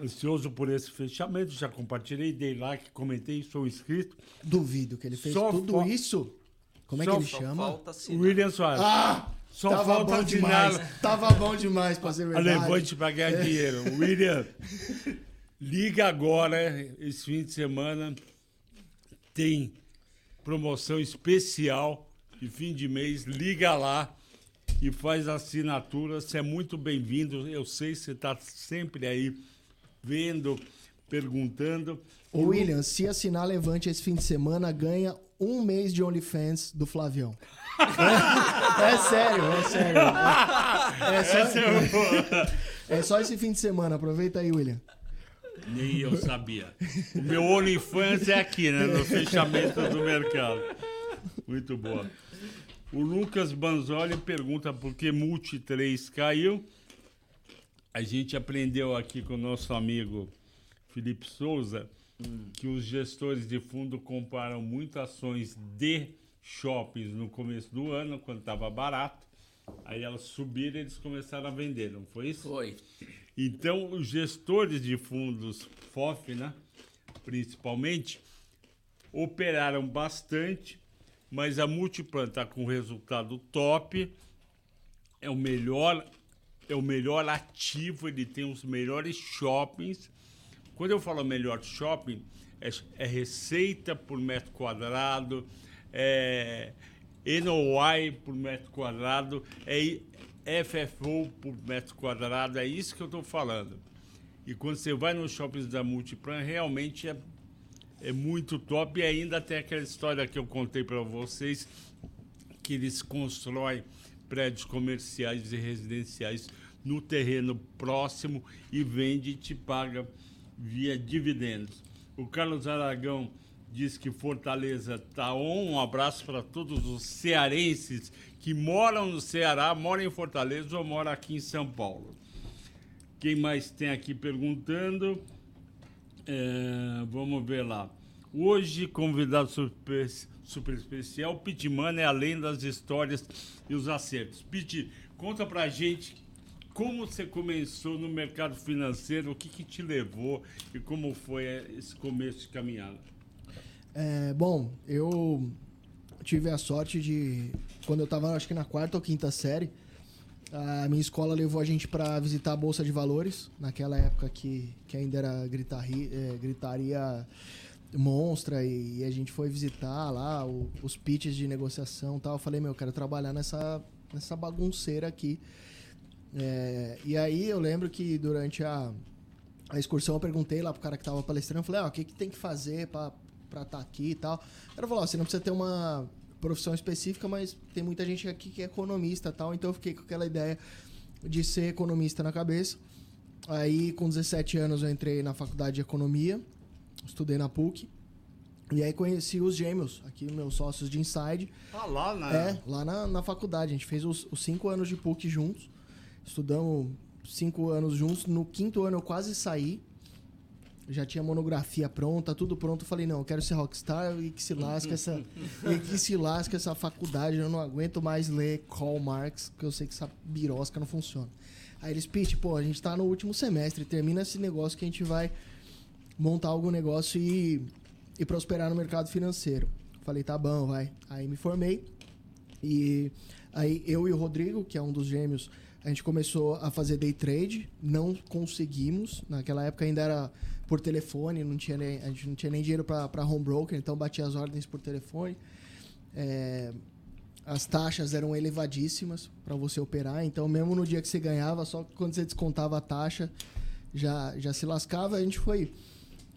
ansioso por esse fechamento, já compartilhei, dei like, comentei, sou inscrito. Duvido que ele fez Só tudo isso. Como é que ele chama? William Soares. Ah! Só tava falta bom demais. Tava bom demais pra ser a verdade. É. levante para ganhar <laughs> dinheiro. William, liga agora, esse fim de semana tem promoção especial de fim de mês. Liga lá e faz a assinatura. Você é muito bem-vindo. Eu sei que você está sempre aí vendo, perguntando. Ô, William, se assinar Levante esse fim de semana, ganha um mês de OnlyFans do Flavião. É, é sério, é sério. É, é só, <laughs> é é só esse fim de semana. Aproveita aí, William. o- Nem eu sabia. O meu OnlyFans é aqui, né? No fechamento do mercado. Muito boa. O Lucas Banzoli pergunta por que Multi 3 caiu. A gente aprendeu aqui com o nosso amigo Felipe Souza que os gestores de fundo comparam muito ações de shoppings no começo do ano, quando estava barato. Aí elas subiram e eles começaram a vender, não foi isso? Foi. Então, os gestores de fundos FOF, né, principalmente, operaram bastante, mas a Multiplan está com resultado top, é o melhor é o melhor ativo, ele tem os melhores shoppings. Quando eu falo melhor shopping, é, é receita por metro quadrado, é NOI por metro quadrado, é FFO por metro quadrado, é isso que eu estou falando. E quando você vai nos shoppings da Multiplan, realmente é, é muito top. E ainda tem aquela história que eu contei para vocês, que eles constroem prédios comerciais e residenciais no terreno próximo e vende e te paga via dividendos. O Carlos Aragão diz que Fortaleza está on. Um abraço para todos os cearenses que moram no Ceará, moram em Fortaleza ou moram aqui em São Paulo. Quem mais tem aqui perguntando? É, vamos ver lá. Hoje, convidado super, super especial, Pitman é além das histórias e os acertos. Pit, conta pra gente como você começou no mercado financeiro, o que, que te levou e como foi esse começo de caminhada. É, bom, eu tive a sorte de. Quando eu tava, acho que na quarta ou quinta série, a minha escola levou a gente para visitar a Bolsa de Valores, naquela época que, que ainda era gritaria, é, gritaria monstra, e, e a gente foi visitar lá o- os pitches de negociação e tal. Eu falei, meu, eu quero trabalhar nessa, nessa bagunceira aqui. É, e aí eu lembro que durante a, a excursão eu perguntei lá pro cara que tava palestrando, eu falei, ó, o que, que tem que fazer pra estar tá aqui e tal. Cara falou, ó, você não precisa ter uma profissão específica, mas tem muita gente aqui que é economista tal, então eu fiquei com aquela ideia de ser economista na cabeça. Aí, com 17 anos, eu entrei na faculdade de economia, estudei na PUC, e aí conheci os gêmeos, aqui meus sócios de Inside, Ah, lá na. é, lá na, na faculdade. A gente fez os, os cinco anos de PUC juntos. Estudamos cinco anos juntos. No quinto ano eu quase saí. Já tinha monografia pronta, tudo pronto. Eu falei, não, eu quero ser rockstar e que se lasque essa. e que se lasque essa faculdade. Eu não aguento mais ler Karl Marx, que eu sei que essa birosca não funciona. Aí eles, Pete, pô, a gente tá no último semestre, termina esse negócio que a gente vai montar algum negócio e, e prosperar no mercado financeiro. Falei, tá bom, vai. Aí me formei. E aí eu e o Rodrigo, que é um dos gêmeos, a gente começou a fazer day trade, não conseguimos. Naquela época ainda era por telefone, não tinha nem, a gente não tinha nem dinheiro para home broker, então batia as ordens por telefone. É, as taxas eram elevadíssimas para você operar, então mesmo no dia que você ganhava, só quando você descontava a taxa, já, já se lascava. A gente foi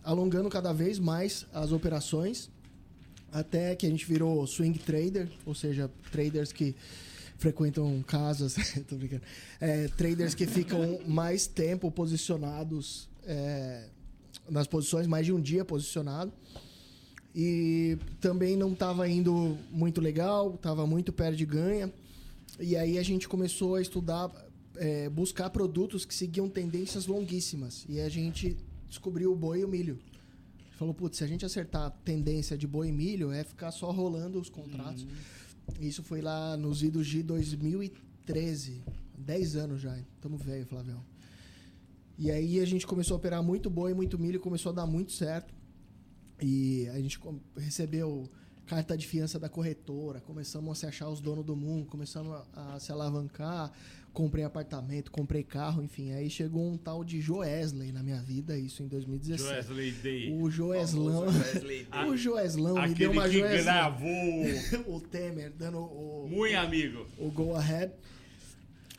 alongando cada vez mais as operações, até que a gente virou swing trader, ou seja, traders que frequentam casas, <laughs> tô brincando, é, traders que ficam mais tempo posicionados é, nas posições, mais de um dia posicionado. E também não estava indo muito legal, estava muito perto de ganha. E aí a gente começou a estudar, é, buscar produtos que seguiam tendências longuíssimas. E a gente descobriu o boi e o milho. Falou, putz, se a gente acertar a tendência de boi e milho, é ficar só rolando os contratos. Uhum. Isso foi lá nos idos de 2013. 10 anos já. Tamo velho, Flavião. E aí a gente começou a operar muito boi, muito milho, começou a dar muito certo. E a gente recebeu carta de fiança da corretora, começamos a se achar os donos do mundo, começamos a, a se alavancar, comprei apartamento, comprei carro, enfim. Aí chegou um tal de Joesley na minha vida, isso em 2017. Joesley Day. O Joeslão. <laughs> o Joeslão me deu uma que gravou <laughs> o Temer dando o. Muito amigo. O Go Ahead.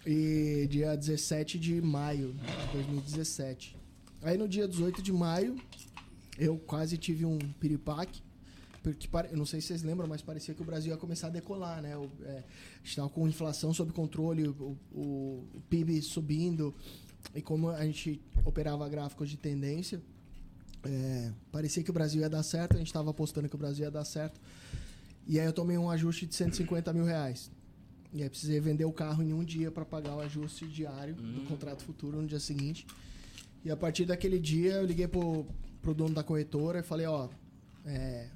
E dia 17 de maio de 2017. Aí no dia 18 de maio, eu quase tive um piripaque. Porque, eu não sei se vocês lembram, mas parecia que o Brasil ia começar a decolar, né? O, é, estava com inflação sob controle, o, o, o, PIB subindo. E como a gente operava gráficos de tendência, é, parecia que o Brasil ia dar certo, a gente estava apostando que o Brasil ia dar certo. E aí eu tomei um ajuste de 150 mil reais. E aí precisei vender o carro em um dia para pagar o ajuste diário hum. do contrato futuro no dia seguinte. E a partir daquele dia eu liguei pro, pro dono da corretora e falei, ó, é,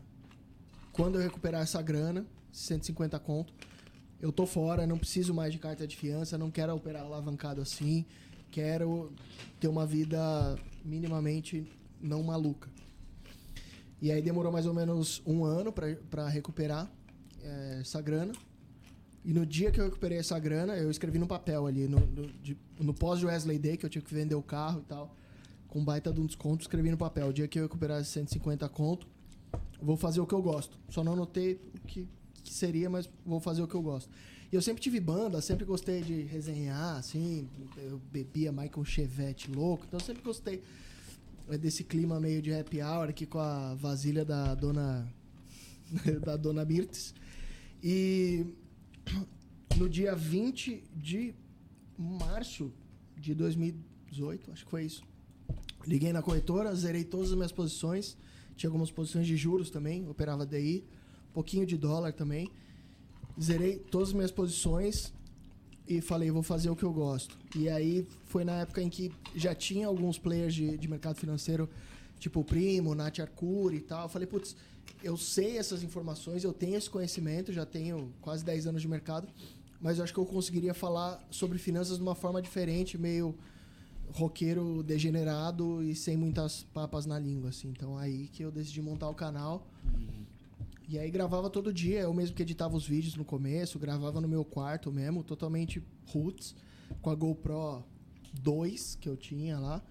quando eu recuperar essa grana, 150 conto, eu tô fora, não preciso mais de carta de fiança, não quero operar alavancado assim, quero ter uma vida minimamente não maluca. E aí demorou mais ou menos um ano para recuperar é, essa grana. E no dia que eu recuperei essa grana, eu escrevi no papel ali, no, no, no pós-Wesley Day, que eu tinha que vender o carro e tal, com baita de um desconto, escrevi no papel. O dia que eu recuperar 150 conto, vou fazer o que eu gosto. Só não anotei o que, que seria, mas vou fazer o que eu gosto. E eu sempre tive banda, sempre gostei de resenhar, assim, eu bebia Michael Chevette louco, então sempre gostei desse clima meio de happy hour aqui com a vasilha da dona <laughs> da dona Mirtes. E no dia 20 de março de 2018, acho que foi isso. Liguei na corretora, zerei todas as minhas posições. Tinha algumas posições de juros também, operava DI, um pouquinho de dólar também. Zerei todas as minhas posições e falei, vou fazer o que eu gosto. E aí foi na época em que já tinha alguns players de, de mercado financeiro, tipo o Primo, Nath Arcuri e tal. Eu falei, putz, eu sei essas informações, eu tenho esse conhecimento, já tenho quase 10 anos de mercado, mas eu acho que eu conseguiria falar sobre finanças de uma forma diferente, meio roqueiro degenerado e sem muitas papas na língua, assim. Então aí que eu decidi montar o canal. E aí gravava todo dia, eu mesmo que editava os vídeos no começo, gravava no meu quarto mesmo, totalmente roots, com a GoPro 2 que eu tinha lá.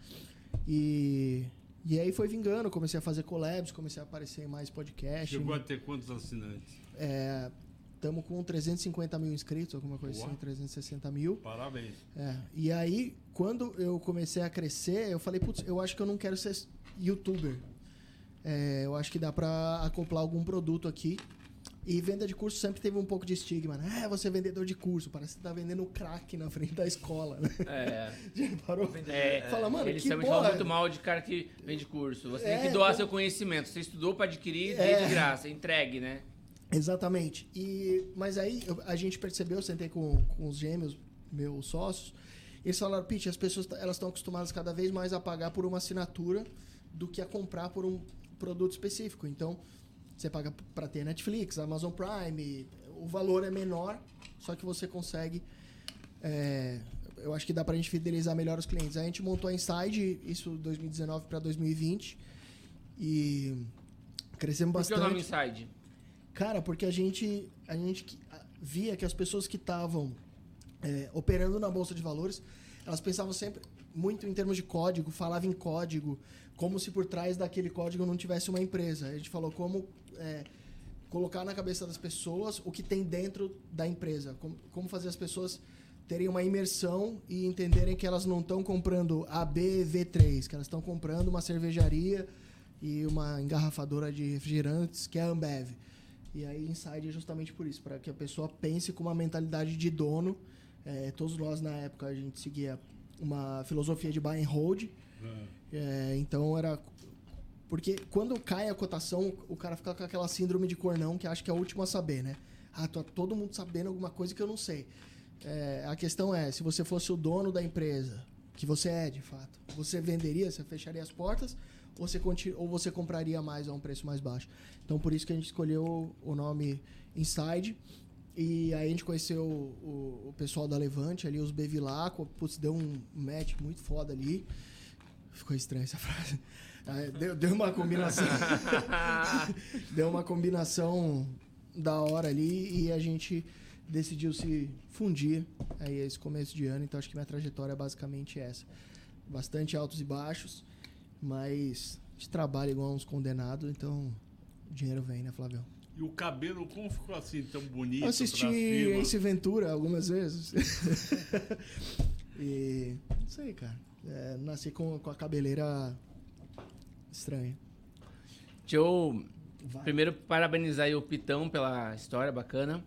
E e aí foi vingando, comecei a fazer collabs, comecei a aparecer em mais podcasts. Chegou a ter quantos assinantes? É, estamos com 350 mil inscritos, alguma coisa Boa. assim, 360 mil. Parabéns. É, e aí, quando eu comecei a crescer, eu falei, putz, eu acho que eu não quero ser youtuber. É, eu acho que dá para acoplar algum produto aqui e venda de curso sempre teve um pouco de estigma, né? É, você é vendedor de curso, parece que tá vendendo crack na frente da escola, né? É. <laughs> Já parou? É, Fala, mano, eles que sempre falam muito mal de cara que vende curso. Você é, tem que doar seu conhecimento. Você estudou para adquirir, é. de graça, entregue, né? Exatamente. E, mas aí a gente percebeu, eu sentei com, com os gêmeos, meus sócios, eles falaram, Pete, as pessoas elas estão acostumadas cada vez mais a pagar por uma assinatura do que a comprar por um produto específico. Então, você paga para ter Netflix, Amazon Prime, o valor é menor, só que você consegue. É, eu acho que dá pra gente fidelizar melhor os clientes. A gente montou a Inside, isso 2019 para 2020. E crescemos bastante. Por que o nome Inside? Cara, porque a gente. A gente via que as pessoas que estavam é, operando na Bolsa de Valores, elas pensavam sempre muito em termos de código, falavam em código, como se por trás daquele código não tivesse uma empresa. A gente falou como é, colocar na cabeça das pessoas o que tem dentro da empresa, como, como fazer as pessoas terem uma imersão e entenderem que elas não estão comprando A, B, V3, que elas estão comprando uma cervejaria e uma engarrafadora de refrigerantes, que é a Ambev. E aí Inside é justamente por isso, para que a pessoa pense com uma mentalidade de dono. É, todos nós na época a gente seguia uma filosofia de buy and hold. É, então era porque quando cai a cotação, o cara fica com aquela síndrome de cornão que acha que é o último a saber, né? Ah, tá todo mundo sabendo alguma coisa que eu não sei. É, a questão é, se você fosse o dono da empresa, que você é de fato, você venderia, você fecharia as portas você, ou você compraria mais a um preço mais baixo? Então, por isso que a gente escolheu o nome Inside. E aí a gente conheceu o, o pessoal da Levante ali, os Bevilacqua, putz, deu um match muito foda ali. Ficou estranha essa <laughs> frase. Deu, deu uma combinação. <laughs> deu uma combinação da hora ali e a gente decidiu se fundir aí esse começo de ano. Então acho que minha trajetória é basicamente essa. Bastante altos e baixos, mas a gente trabalha igual uns condenados, então o dinheiro vem, né, Flávio? E o cabelo, como ficou assim tão bonito? Eu assisti Ace Ventura algumas vezes. <laughs> e. Não sei, cara. É, nasci com, com a cabeleira estranha. Deixa eu Vai. primeiro parabenizar o Pitão pela história bacana.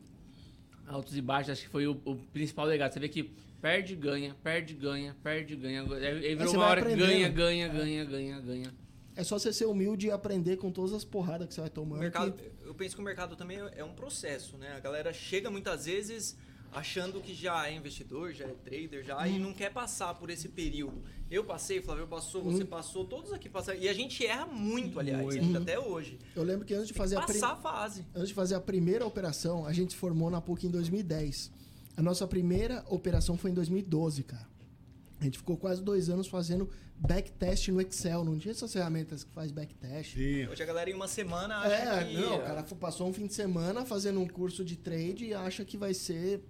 Altos e baixos, acho que foi o, o principal legado. Você vê que perde, ganha, perde, ganha, perde, ganha. Aí virou uma hora que ganha, ganha, ganha, ganha, ganha. É só você ser humilde e aprender com todas as porradas que você vai tomando. Mercado, que... Eu penso que o mercado também é um processo, né? A galera chega muitas vezes achando que já é investidor, já é trader, já, hum. e não quer passar por esse período. Eu passei, Flávio passou, você hum. passou, todos aqui passaram. E a gente erra muito, aliás, muito. até hoje. Eu lembro que antes de fazer a passar a fase. Antes de fazer a primeira operação, a gente se formou na PUC em 2010. A nossa primeira operação foi em 2012, cara. A gente ficou quase dois anos fazendo backtest no Excel. Não tinha essas ferramentas que faz backtest. Sim. Hoje a galera em uma semana acha é, que... Não, o cara passou um fim de semana fazendo um curso de trade e acha que vai ser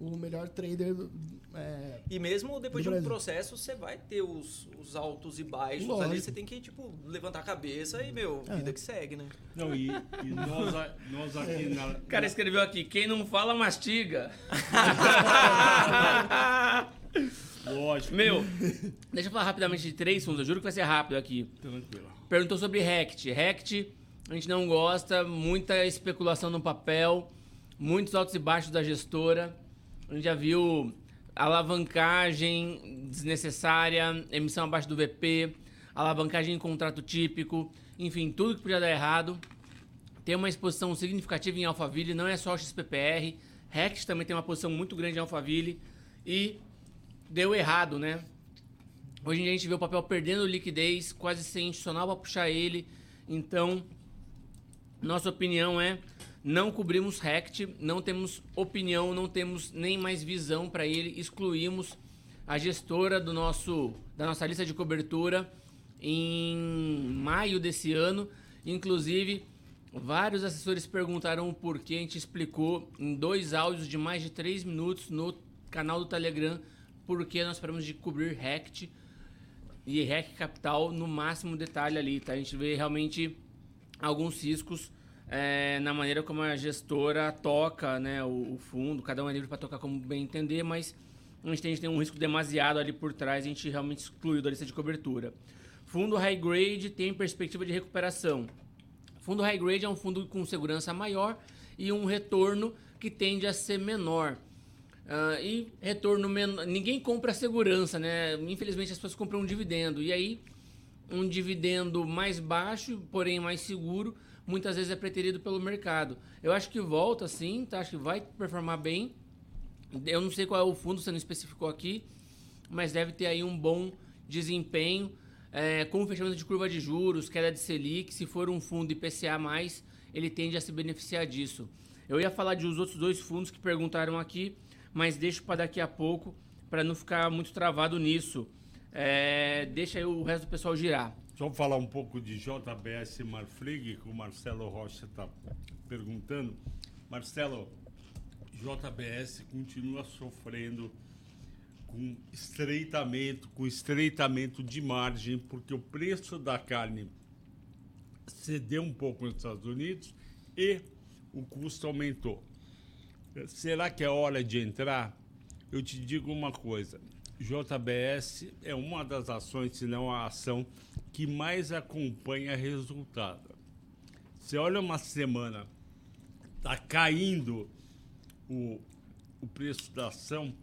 o melhor trader. É, e mesmo depois de um processo, você vai ter os, os altos e baixos Lógico. ali. Você tem que, tipo, levantar a cabeça e, meu, é. vida que segue, né? Não, e, e nós, nós aqui é. na. O cara escreveu aqui: quem não fala, mastiga. Lógico. Meu, deixa eu falar rapidamente de três fundos. Eu juro que vai ser rápido aqui. Tranquilo. Perguntou sobre Rect. Rect, a gente não gosta. Muita especulação no papel. Muitos altos e baixos da gestora. A gente já viu alavancagem desnecessária, emissão abaixo do VP, alavancagem em contrato típico, enfim, tudo que podia dar errado. Tem uma exposição significativa em Alphaville, não é só o XPPR. Rex também tem uma posição muito grande em Alphaville e deu errado, né? Hoje em dia a gente vê o papel perdendo liquidez, quase sem institucional para puxar ele. Então, nossa opinião é não cobrimos RECT, não temos opinião, não temos nem mais visão para ele, excluímos a gestora do nosso, da nossa lista de cobertura em maio desse ano. Inclusive, vários assessores perguntaram o porquê, a gente explicou em dois áudios de mais de três minutos no canal do Telegram porque nós paramos de cobrir RECT e REC Capital no máximo detalhe ali, tá? A gente vê realmente alguns riscos é, na maneira como a gestora toca né, o, o fundo. Cada um é livre para tocar como bem entender, mas a gente, tem, a gente tem um risco demasiado ali por trás, a gente realmente excluiu da lista de cobertura. Fundo high grade tem perspectiva de recuperação. Fundo high grade é um fundo com segurança maior e um retorno que tende a ser menor. Uh, e retorno menor. Ninguém compra segurança, né? Infelizmente as pessoas compram um dividendo. E aí, um dividendo mais baixo, porém mais seguro, muitas vezes é preterido pelo mercado. Eu acho que volta sim, tá? Acho que vai performar bem. Eu não sei qual é o fundo, você não especificou aqui, mas deve ter aí um bom desempenho. É, com o fechamento de curva de juros, queda de Selic, se for um fundo IPCA+, ele tende a se beneficiar disso. Eu ia falar de os outros dois fundos que perguntaram aqui, mas deixo para daqui a pouco, para não ficar muito travado nisso. É, deixa aí o resto do pessoal girar. Só falar um pouco de JBS Marfrig, que o Marcelo Rocha está perguntando. Marcelo, JBS continua sofrendo com estreitamento, com estreitamento de margem, porque o preço da carne cedeu um pouco nos Estados Unidos e o custo aumentou. Será que é hora de entrar? Eu te digo uma coisa: JBS é uma das ações, se não a ação, que mais acompanha resultado. Você olha uma semana, está caindo o, o preço da ação,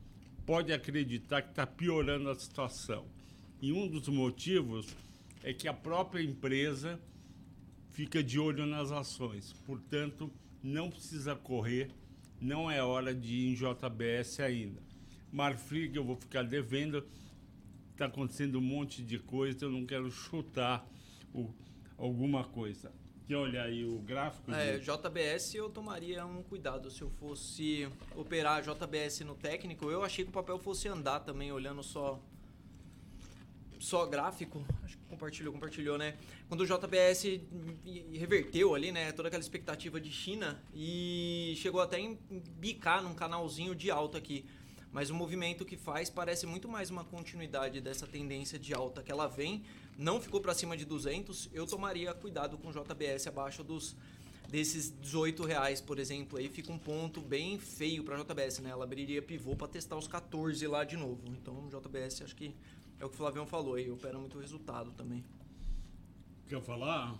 pode acreditar que está piorando a situação. E um dos motivos é que a própria empresa fica de olho nas ações. Portanto, não precisa correr, não é hora de ir em JBS ainda. Marfrig eu vou ficar devendo, está acontecendo um monte de coisa, eu não quero chutar o, alguma coisa. Quer olhar aí o gráfico? É, JBS eu tomaria um cuidado se eu fosse operar JBS no técnico. Eu achei que o papel fosse andar também, olhando só só gráfico, acho que compartilhou, compartilhou, né? Quando o JBS reverteu ali, né, toda aquela expectativa de China e chegou até em bicar num canalzinho de alta aqui. Mas o movimento que faz parece muito mais uma continuidade dessa tendência de alta que ela vem, não ficou para cima de 200, eu tomaria cuidado com JBS abaixo dos desses 18 reais, por exemplo, aí fica um ponto bem feio para JBS, né? Ela abriria pivô para testar os 14 lá de novo. Então, JBS acho que é o que o Flavião falou aí, opera muito resultado também. Quer falar?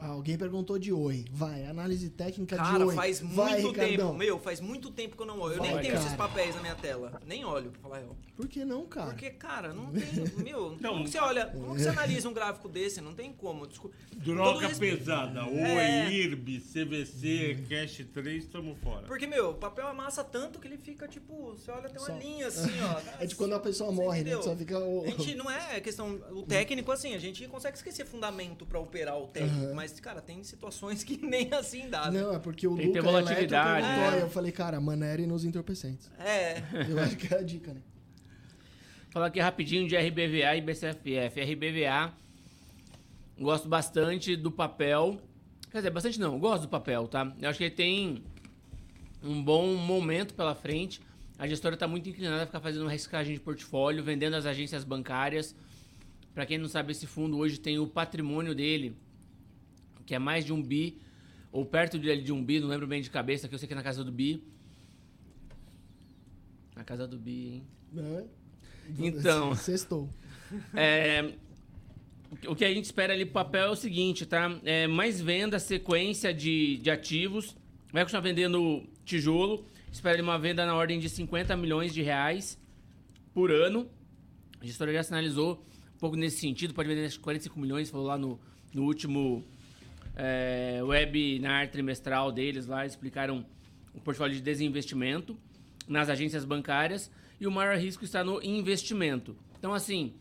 Ah, alguém perguntou de Oi. Vai, análise técnica Cara, de Oi. faz muito Vai, tempo, Ricardão. meu, faz muito tempo que eu não olho. Eu Vai, nem tenho cara. esses papéis na minha tela. Nem olho, pra falar real. Por que não, cara? Porque, cara, não tem. <laughs> Meu, Não. como que você olha? Como que você analisa um gráfico desse? Não tem como. Desculpa. Droga pesada. Oi, É. IRB, CVC, Cash 3, estamos fora. Porque, meu, o papel amassa tanto que ele fica, tipo, você olha, tem uma Só- linha assim, ó. <laughs> É de quando a pessoa Você morre, né? entendeu? Que Só fica o... A gente não é questão. O técnico, assim, a gente consegue esquecer fundamento pra operar o técnico. Aham. Mas, cara, tem situações que <laughs> nem assim dá. né? Não, é porque o Tem que ter Luca volatilidade, perguntou, né? aí Eu falei, cara, manere nos entorpecentes. É. Eu acho que é a dica, né? Falar aqui rapidinho de RBVA e BCFF. RBVA, gosto bastante do papel. Quer dizer, bastante não, gosto do papel, tá? Eu acho que ele tem um bom momento pela frente. A gestora está muito inclinada a ficar fazendo uma reciclagem de portfólio, vendendo as agências bancárias. Para quem não sabe, esse fundo hoje tem o patrimônio dele, que é mais de um bi, ou perto de, de um bi, não lembro bem de cabeça, que eu sei que é na casa do bi. Na casa do bi, hein? É? Então. <laughs> Sextou. É, o que a gente espera ali pro papel é o seguinte, tá? É, mais venda, sequência de, de ativos. Vai continuar vendendo tijolo. Espera ali uma venda na ordem de 50 milhões de reais por ano. A gestora já sinalizou um pouco nesse sentido. Pode vender acho que 45 milhões, falou lá no, no último é, webinar trimestral deles lá. Explicaram o portfólio de desinvestimento nas agências bancárias. E o maior risco está no investimento. Então, assim,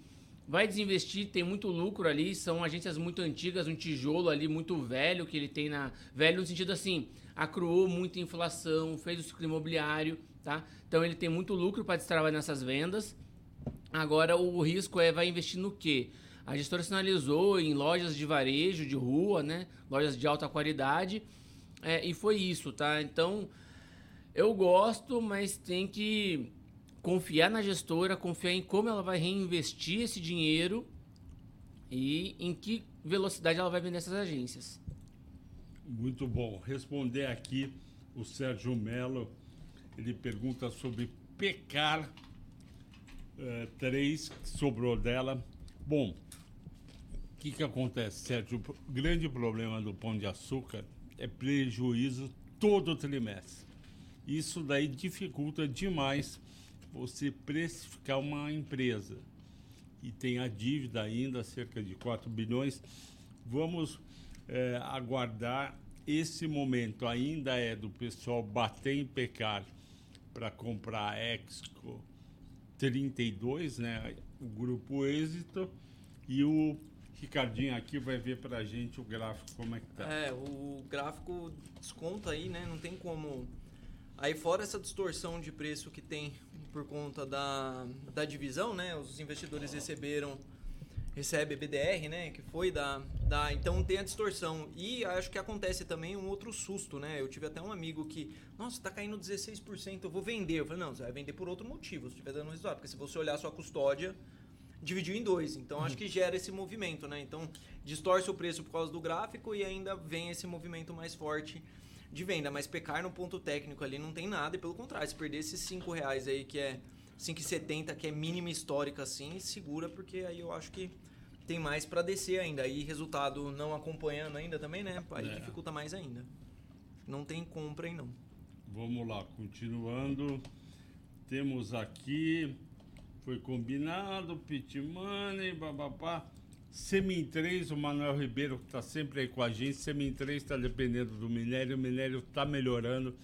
vai desinvestir, tem muito lucro ali, são agências muito antigas, um tijolo ali muito velho que ele tem na. Velho no sentido assim, acruou muita inflação, fez o ciclo imobiliário, tá? Então ele tem muito lucro para destravar nessas vendas. Agora o risco é vai investir no quê? A gestora sinalizou em lojas de varejo, de rua, né? Lojas de alta qualidade. é, e foi isso, tá? Então, eu gosto, mas tem que confiar na gestora, confiar em como ela vai reinvestir esse dinheiro e em que velocidade ela vai vender essas agências. Muito bom. Responder aqui o Sérgio Melo. Ele pergunta sobre pecar 3, que sobrou dela. Bom, o que, que acontece, Sérgio? O grande problema do pão de açúcar é prejuízo todo trimestre. Isso daí dificulta demais você precificar uma empresa. E tem a dívida ainda, cerca de 4 bilhões. Vamos eh, aguardar esse momento. Ainda é do pessoal bater em pecar para comprar a Exco 32, né? O grupo Êxito. E o Ricardinho aqui vai ver para a gente o gráfico como é que tá. É, o gráfico desconta aí, né? Não tem como. Aí fora essa distorção de preço que tem por conta da, da divisão, né? Os investidores receberam recebe BDR, né? Que foi da, da. Então tem a distorção. E acho que acontece também um outro susto, né? Eu tive até um amigo que, nossa, tá caindo 16%, eu vou vender. Eu falei, não, você vai vender por outro motivo, se estiver dando resultado. Porque se você olhar sua custódia, dividiu em dois. Então acho que gera esse movimento, né? Então distorce o preço por causa do gráfico e ainda vem esse movimento mais forte de venda. Mas pecar no ponto técnico ali não tem nada. E pelo contrário, se perder esses 5 reais aí, que é 5,70, que é mínima histórica assim, segura, porque aí eu acho que tem mais para descer ainda. E resultado não acompanhando ainda também, né? Aí É. dificulta mais ainda. Não tem compra aí não. Vamos lá, continuando. Temos aqui. Foi combinado, Pit Money, bababá. Semin 3, o Manuel Ribeiro, que está sempre aí com a gente. Semin 3 está dependendo do minério, o minério está melhorando.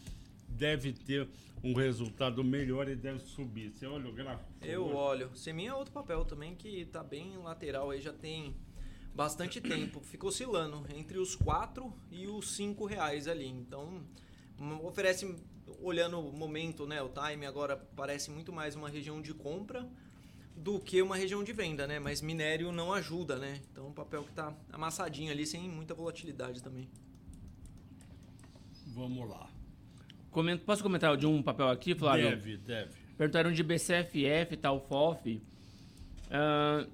Deve ter um resultado melhor e deve subir. Você olha o gráfico? Eu favor? olho. Semin é outro papel também que tá bem lateral aí, já tem bastante tempo. Fica oscilando entre os 4 e os 5 reais ali. Então, hum, oferece, olhando o momento, né, o time agora parece muito mais uma região de compra do que uma região de venda, né? Mas minério não ajuda, né? Então, um papel que tá amassadinho ali, sem muita volatilidade também. Vamos lá. Comento- posso comentar de um papel aqui, Flávio? Deve, deve. Perguntaram de BCFF, tal, FOF. Ah,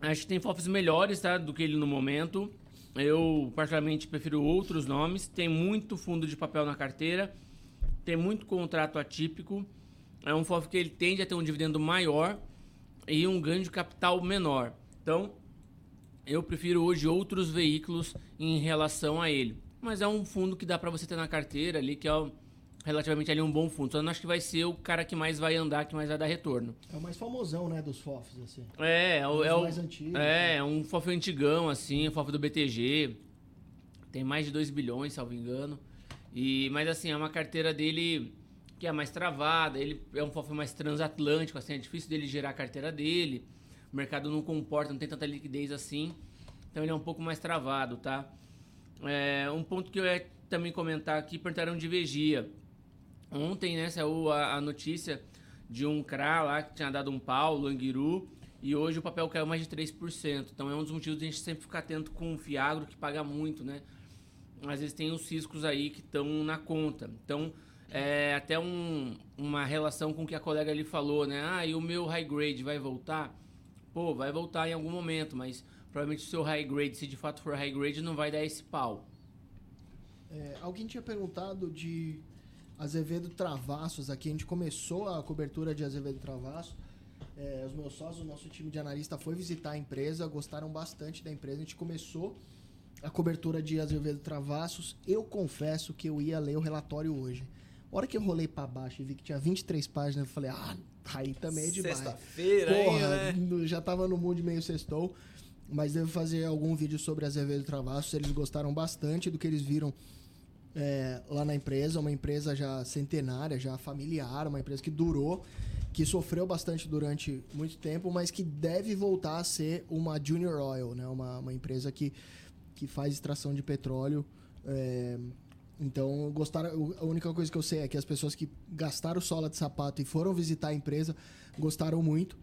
acho que tem FOFs melhores, tá? Do que ele no momento. Eu, particularmente, prefiro outros nomes. Tem muito fundo de papel na carteira. Tem muito contrato atípico. É um FOF que ele tende a ter um dividendo maior e um ganho de capital menor. Então, eu prefiro hoje outros veículos em relação a ele. Mas é um fundo que dá para você ter na carteira ali, que é o- relativamente ali um bom fundo. Só não acho que vai ser o cara que mais vai andar, que mais vai dar retorno. É o mais famosão, né, dos FOFs, assim. É, é o, é o mais antigos, é, é um FOF antigão assim, FOF do BTG. Tem mais de 2 bilhões, salvo engano. E mas assim, é uma carteira dele que é mais travada, ele é um FOF mais transatlântico, assim, é difícil dele gerar a carteira dele. O mercado não comporta, não tem tanta liquidez assim. Então ele é um pouco mais travado, tá? É, um ponto que eu ia também comentar aqui, perguntaram de Vegia. Ontem, né, saiu a, a notícia de um CRA lá que tinha dado um pau, Languiru, e hoje o papel caiu mais de 3%. Então é um dos motivos de a gente sempre ficar atento com o Fiagro, que paga muito, né? Às vezes tem os ciscos aí que estão na conta. Então, é até um- uma relação com o que a colega ali falou, né? Ah, e o meu high grade vai voltar? Pô, vai voltar em algum momento, mas provavelmente o seu high grade, se de fato for high grade, não vai dar esse pau. É, alguém tinha perguntado de Azevedo Travassos aqui. A gente começou a cobertura de Azevedo Travassos. É, os meus sócios, o nosso time de analista foi visitar a empresa, gostaram bastante da empresa. A gente começou a cobertura de Azevedo Travassos. Eu confesso que eu ia ler o relatório hoje. A hora que eu rolei pra baixo e vi que tinha 23 páginas, eu falei, ah, aí também é demais. Sexta-feira, hein, Porra, né? no- já tava no mood meio sextou. Mas devo fazer algum vídeo sobre Azevedo Travassos. Eles gostaram bastante do que eles viram é, lá na empresa. Uma empresa já centenária, já familiar, uma empresa que durou, que sofreu bastante durante muito tempo, mas que deve voltar a ser uma Junior Oil, né? Uma, uma empresa que, que faz extração de petróleo. é, então, gostaram. A única coisa que eu sei é que as pessoas que gastaram sola de sapato e foram visitar a empresa gostaram muito.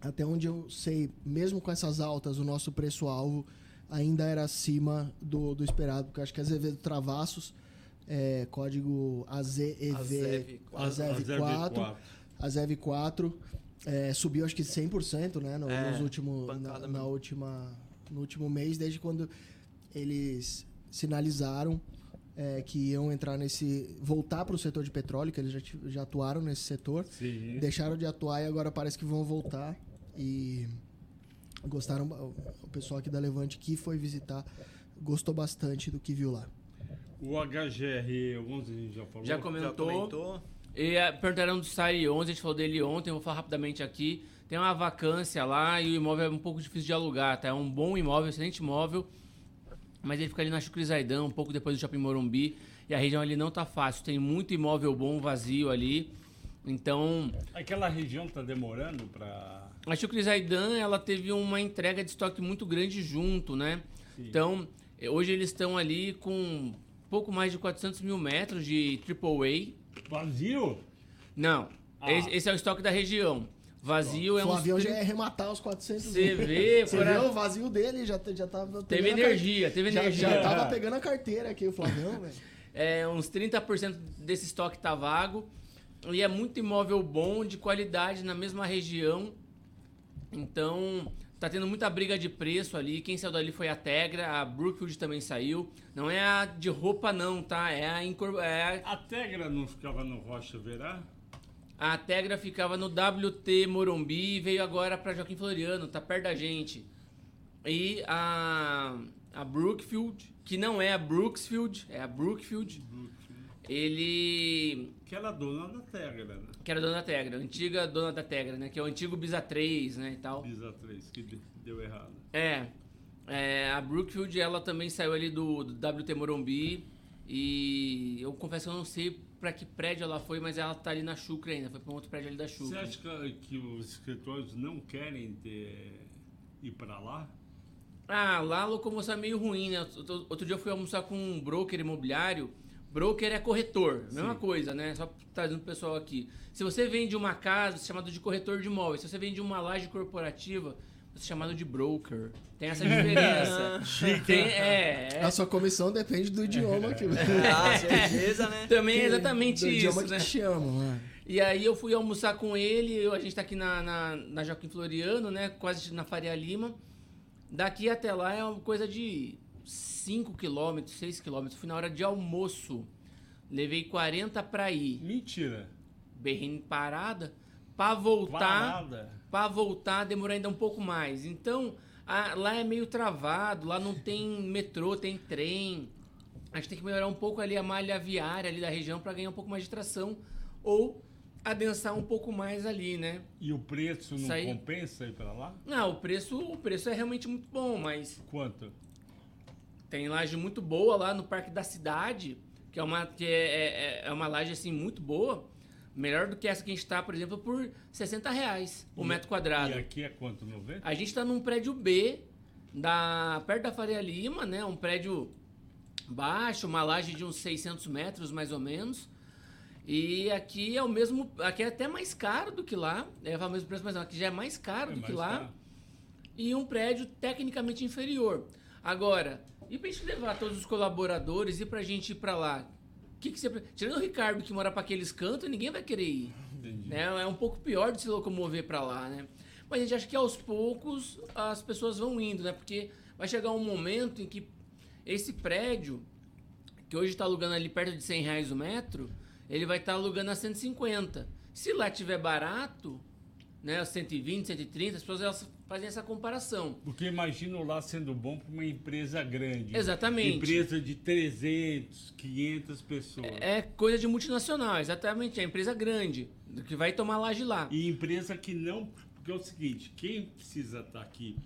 Até onde eu sei, mesmo com essas altas, o nosso preço-alvo ainda era acima do, do esperado, porque eu acho que Azevedo Travassos, é, código AZEV, Azev AZEV 4, AZEV 4, é, subiu acho que 100% né, no, É, nos último, na, na última, no último mês, desde quando eles sinalizaram é, que iam entrar nesse. voltar para o setor de petróleo, que eles já, já atuaram nesse setor Sim. deixaram de atuar e agora parece que vão voltar. E gostaram. O pessoal aqui da Levante que foi visitar gostou bastante do que viu lá. O HGR 11 a gente já falou. Já Já comentou. comentou? E eh, perguntaram do Sari 11, a gente falou dele ontem, vou falar rapidamente aqui. Tem uma vacância lá e o imóvel é um pouco difícil de alugar, tá? É um bom imóvel, excelente imóvel, mas ele fica ali na Chucre Zaidan, um pouco depois do Shopping Morumbi, e a região ali não tá fácil. Tem muito imóvel bom vazio ali, então Aquela região tá demorando para. a Chucre Zaidan, ela teve uma entrega de estoque muito grande junto, né? Então, eh, hoje eles estão ali com pouco mais de 400 mil metros de AAA, Vazio? Não. Ah. Esse, esse é o estoque da região. Vazio é o uns avião já 30 ia arrematar os 400 Você vê, <laughs> Você vê a- o vazio dele, já, já tava Teve energia, teve já, energia. Já tava pegando a carteira aqui, o Flavião, velho. <laughs> É, uns 30% desse estoque tá vago. E é muito imóvel bom, de qualidade, na mesma região. Então, tá tendo muita briga de preço ali. Quem saiu dali foi a Tegra, a Brookfield também saiu. Não é a de roupa não, tá? É a, incor- é a A Tegra não ficava no Rocha Verá? A Tegra ficava no WT Morumbi e veio agora para Joaquim Floriano, tá perto da gente. E a, a Brookfield, que não é a Brooksfield, é a Brookfield, ele. Que era dona da Tegra, né? que era dona da Tegra, antiga dona da Tegra, né? Que é o antigo Bisa 3, né? E tal. Bisa 3, que de- deu errado. É, é, a Brookfield, ela também saiu ali do, do WT Morumbi. E eu confesso que eu não sei pra que prédio ela foi, mas ela tá ali na Chucre ainda. Foi pra um outro prédio ali da Chucre. Você acha que, que os escritórios não querem ter, ir para lá? Ah, lá a locomoção é meio ruim, né? Outro outro dia eu fui almoçar com um broker imobiliário. Broker é corretor, mesma coisa, né? Só trazendo o pessoal aqui. Se você vende uma casa, chamado de corretor de imóveis. Se você vende uma laje corporativa, chamado de broker. Tem essa diferença. <laughs> Tem, é, é. A sua comissão depende do idioma que Ah, certeza, né? Também é exatamente do idioma isso, que né? te chamam, né? E aí eu fui almoçar com ele, eu- a gente tá aqui na, na, na Joaquim Floriano, né? Quase na Faria Lima. Daqui até lá é uma coisa de 5 km, 6 km. Fui na hora de almoço. Levei 40 pra ir. Mentira. Berrini parada. Pra voltar, Parada. Pra voltar demorou ainda um pouco mais. Então, a- lá é meio travado, lá não tem metrô, tem trem. A gente tem que melhorar um pouco ali a malha viária ali da região para ganhar um pouco mais de tração ou adensar um pouco mais ali, né? E o preço não aí- compensa ir para lá? Não, o preço, o preço é realmente muito bom, mas Quanto? tem laje muito boa lá no Parque da Cidade, que é uma que é, é, é uma laje assim muito boa, melhor do que essa que a gente está, por exemplo, por 60 reais o metro quadrado. E aqui é quanto? 90? A gente está num prédio B, da, perto da Faria Lima, né? Um prédio baixo, uma laje de uns 600 metros, mais ou menos. E aqui é o mesmo... Aqui é até mais caro do que lá. É o mesmo preço, mas não, aqui já é mais caro É do que mais lá. caro. E um prédio tecnicamente inferior. Agora, e pra gente levar todos os colaboradores e pra gente ir pra lá? Que que você... Tirando o Ricardo, que mora pra aqueles cantos, ninguém vai querer ir Entendi. né? É um pouco pior de se locomover para lá, né? Mas a gente acha que aos poucos as pessoas vão indo, né? Porque vai chegar um momento em que esse prédio, que hoje está alugando ali perto de 100 reais o metro, ele vai estar alugando a 150. Se lá tiver barato, né? 120, 130, as pessoas elas fazem essa comparação. Porque imagino lá sendo bom para uma empresa grande. Exatamente. Empresa de 300, 500 pessoas. É coisa de multinacional, exatamente. É empresa grande, que vai tomar laje lá. E empresa que não. Porque é o seguinte: quem precisa estar aqui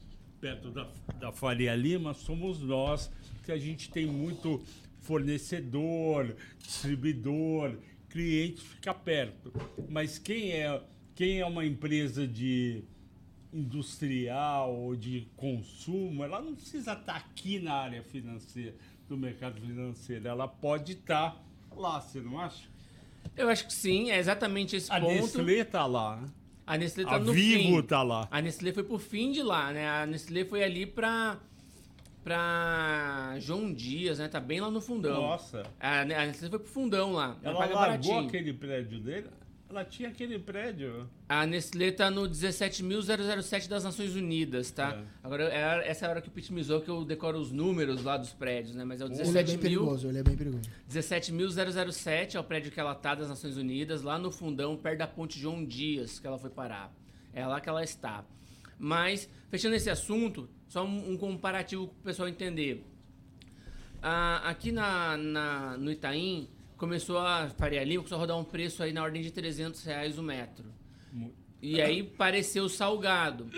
perto da, da Faria Lima somos nós, que a gente tem muito fornecedor, distribuidor, cliente fica perto. Mas quem é, quem é uma empresa de industrial ou de consumo, ela não precisa estar aqui na área financeira, do mercado financeiro. Ela pode estar lá, você não acha? Eu acho que sim, é exatamente esse A ponto. Nestlé está lá. né? A Nestlé tá A no Vivo fim. tá lá. A Nestlé foi pro fim de lá, né? A Nestlé foi ali pra, pra João Dias, né? Tá bem lá no fundão. Nossa. A, a Nestlé foi pro fundão lá. Ela largou baratinho. aquele prédio dele? Ela tinha aquele prédio. A Nestlé tá no 17.007 das Nações Unidas, tá? É. Agora, é- essa é a hora que o Pete me zoou que eu decoro os números lá dos prédios, né? Mas é o Ele é bem 17 mil... perigoso, ele é bem perigoso. 17.007 é o prédio que ela tá das Nações Unidas, lá no fundão, perto da ponte João Dias, que ela foi parar. É lá que ela está. Mas, fechando esse assunto, só um, um comparativo para o pessoal entender. Ah, aqui na, na- no Itaim, começou a Faria Lima, começou a rodar um preço aí na ordem de 300 reais o metro. E aí pareceu salgado.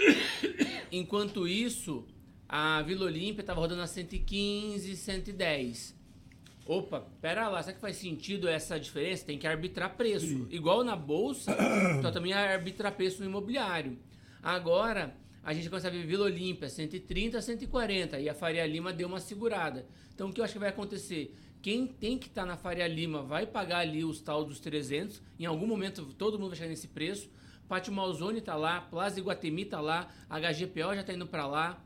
Enquanto isso, a Vila Olímpia estava rodando a 115, 110. Opa, pera lá, será que faz sentido essa diferença? Tem que arbitrar preço. Igual na bolsa, <coughs> então também arbitrar preço no imobiliário. Agora, a gente começa a ver Vila Olímpia, 130, 140, e a Faria Lima deu uma segurada. Então, o que eu acho que vai acontecer? Quem tem que estar na Faria Lima vai pagar ali os tal dos 300, em algum momento todo mundo vai chegar nesse preço, Pátio Malzone tá lá, Plaza Iguatemi tá lá, HGPO já tá indo para lá,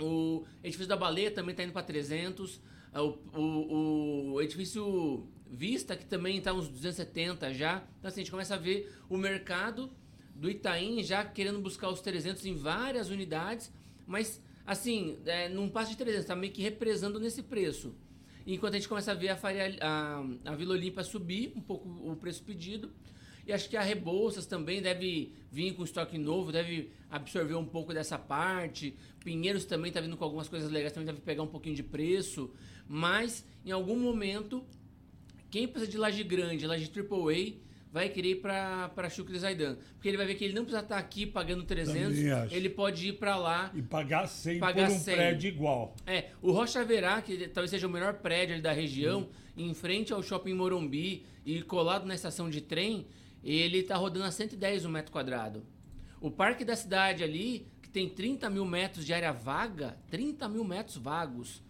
o edifício da Baleia também tá indo para 300, o, o, o edifício Vista, que também tá uns 270 já. Então assim, a gente começa a ver o mercado do Itaim já querendo buscar os 300 em várias unidades, mas assim, é, não passa de 300, tá meio que represando nesse preço. Enquanto a gente começa a ver a, Faria, a, a Vila Olímpia subir um pouco o preço pedido. E acho que a Rebouças também deve vir com estoque novo, deve absorver um pouco dessa parte. Pinheiros também está vindo com algumas coisas legais, também deve pegar um pouquinho de preço. Mas, em algum momento, quem precisa de laje grande, laje AAA, vai querer ir para Shukri Zaidan. Porque ele vai ver que ele não precisa estar aqui pagando 300, ele pode ir para lá e pagar 100 pagar por um 100. prédio igual. É, o Rocha Verá, que talvez seja o melhor prédio da região, hum. em frente ao Shopping Morumbi e colado na estação de trem, ele está rodando a 110 um metro quadrado. O Parque da Cidade ali, que tem 30 mil metros de área vaga, 30 mil metros vagos,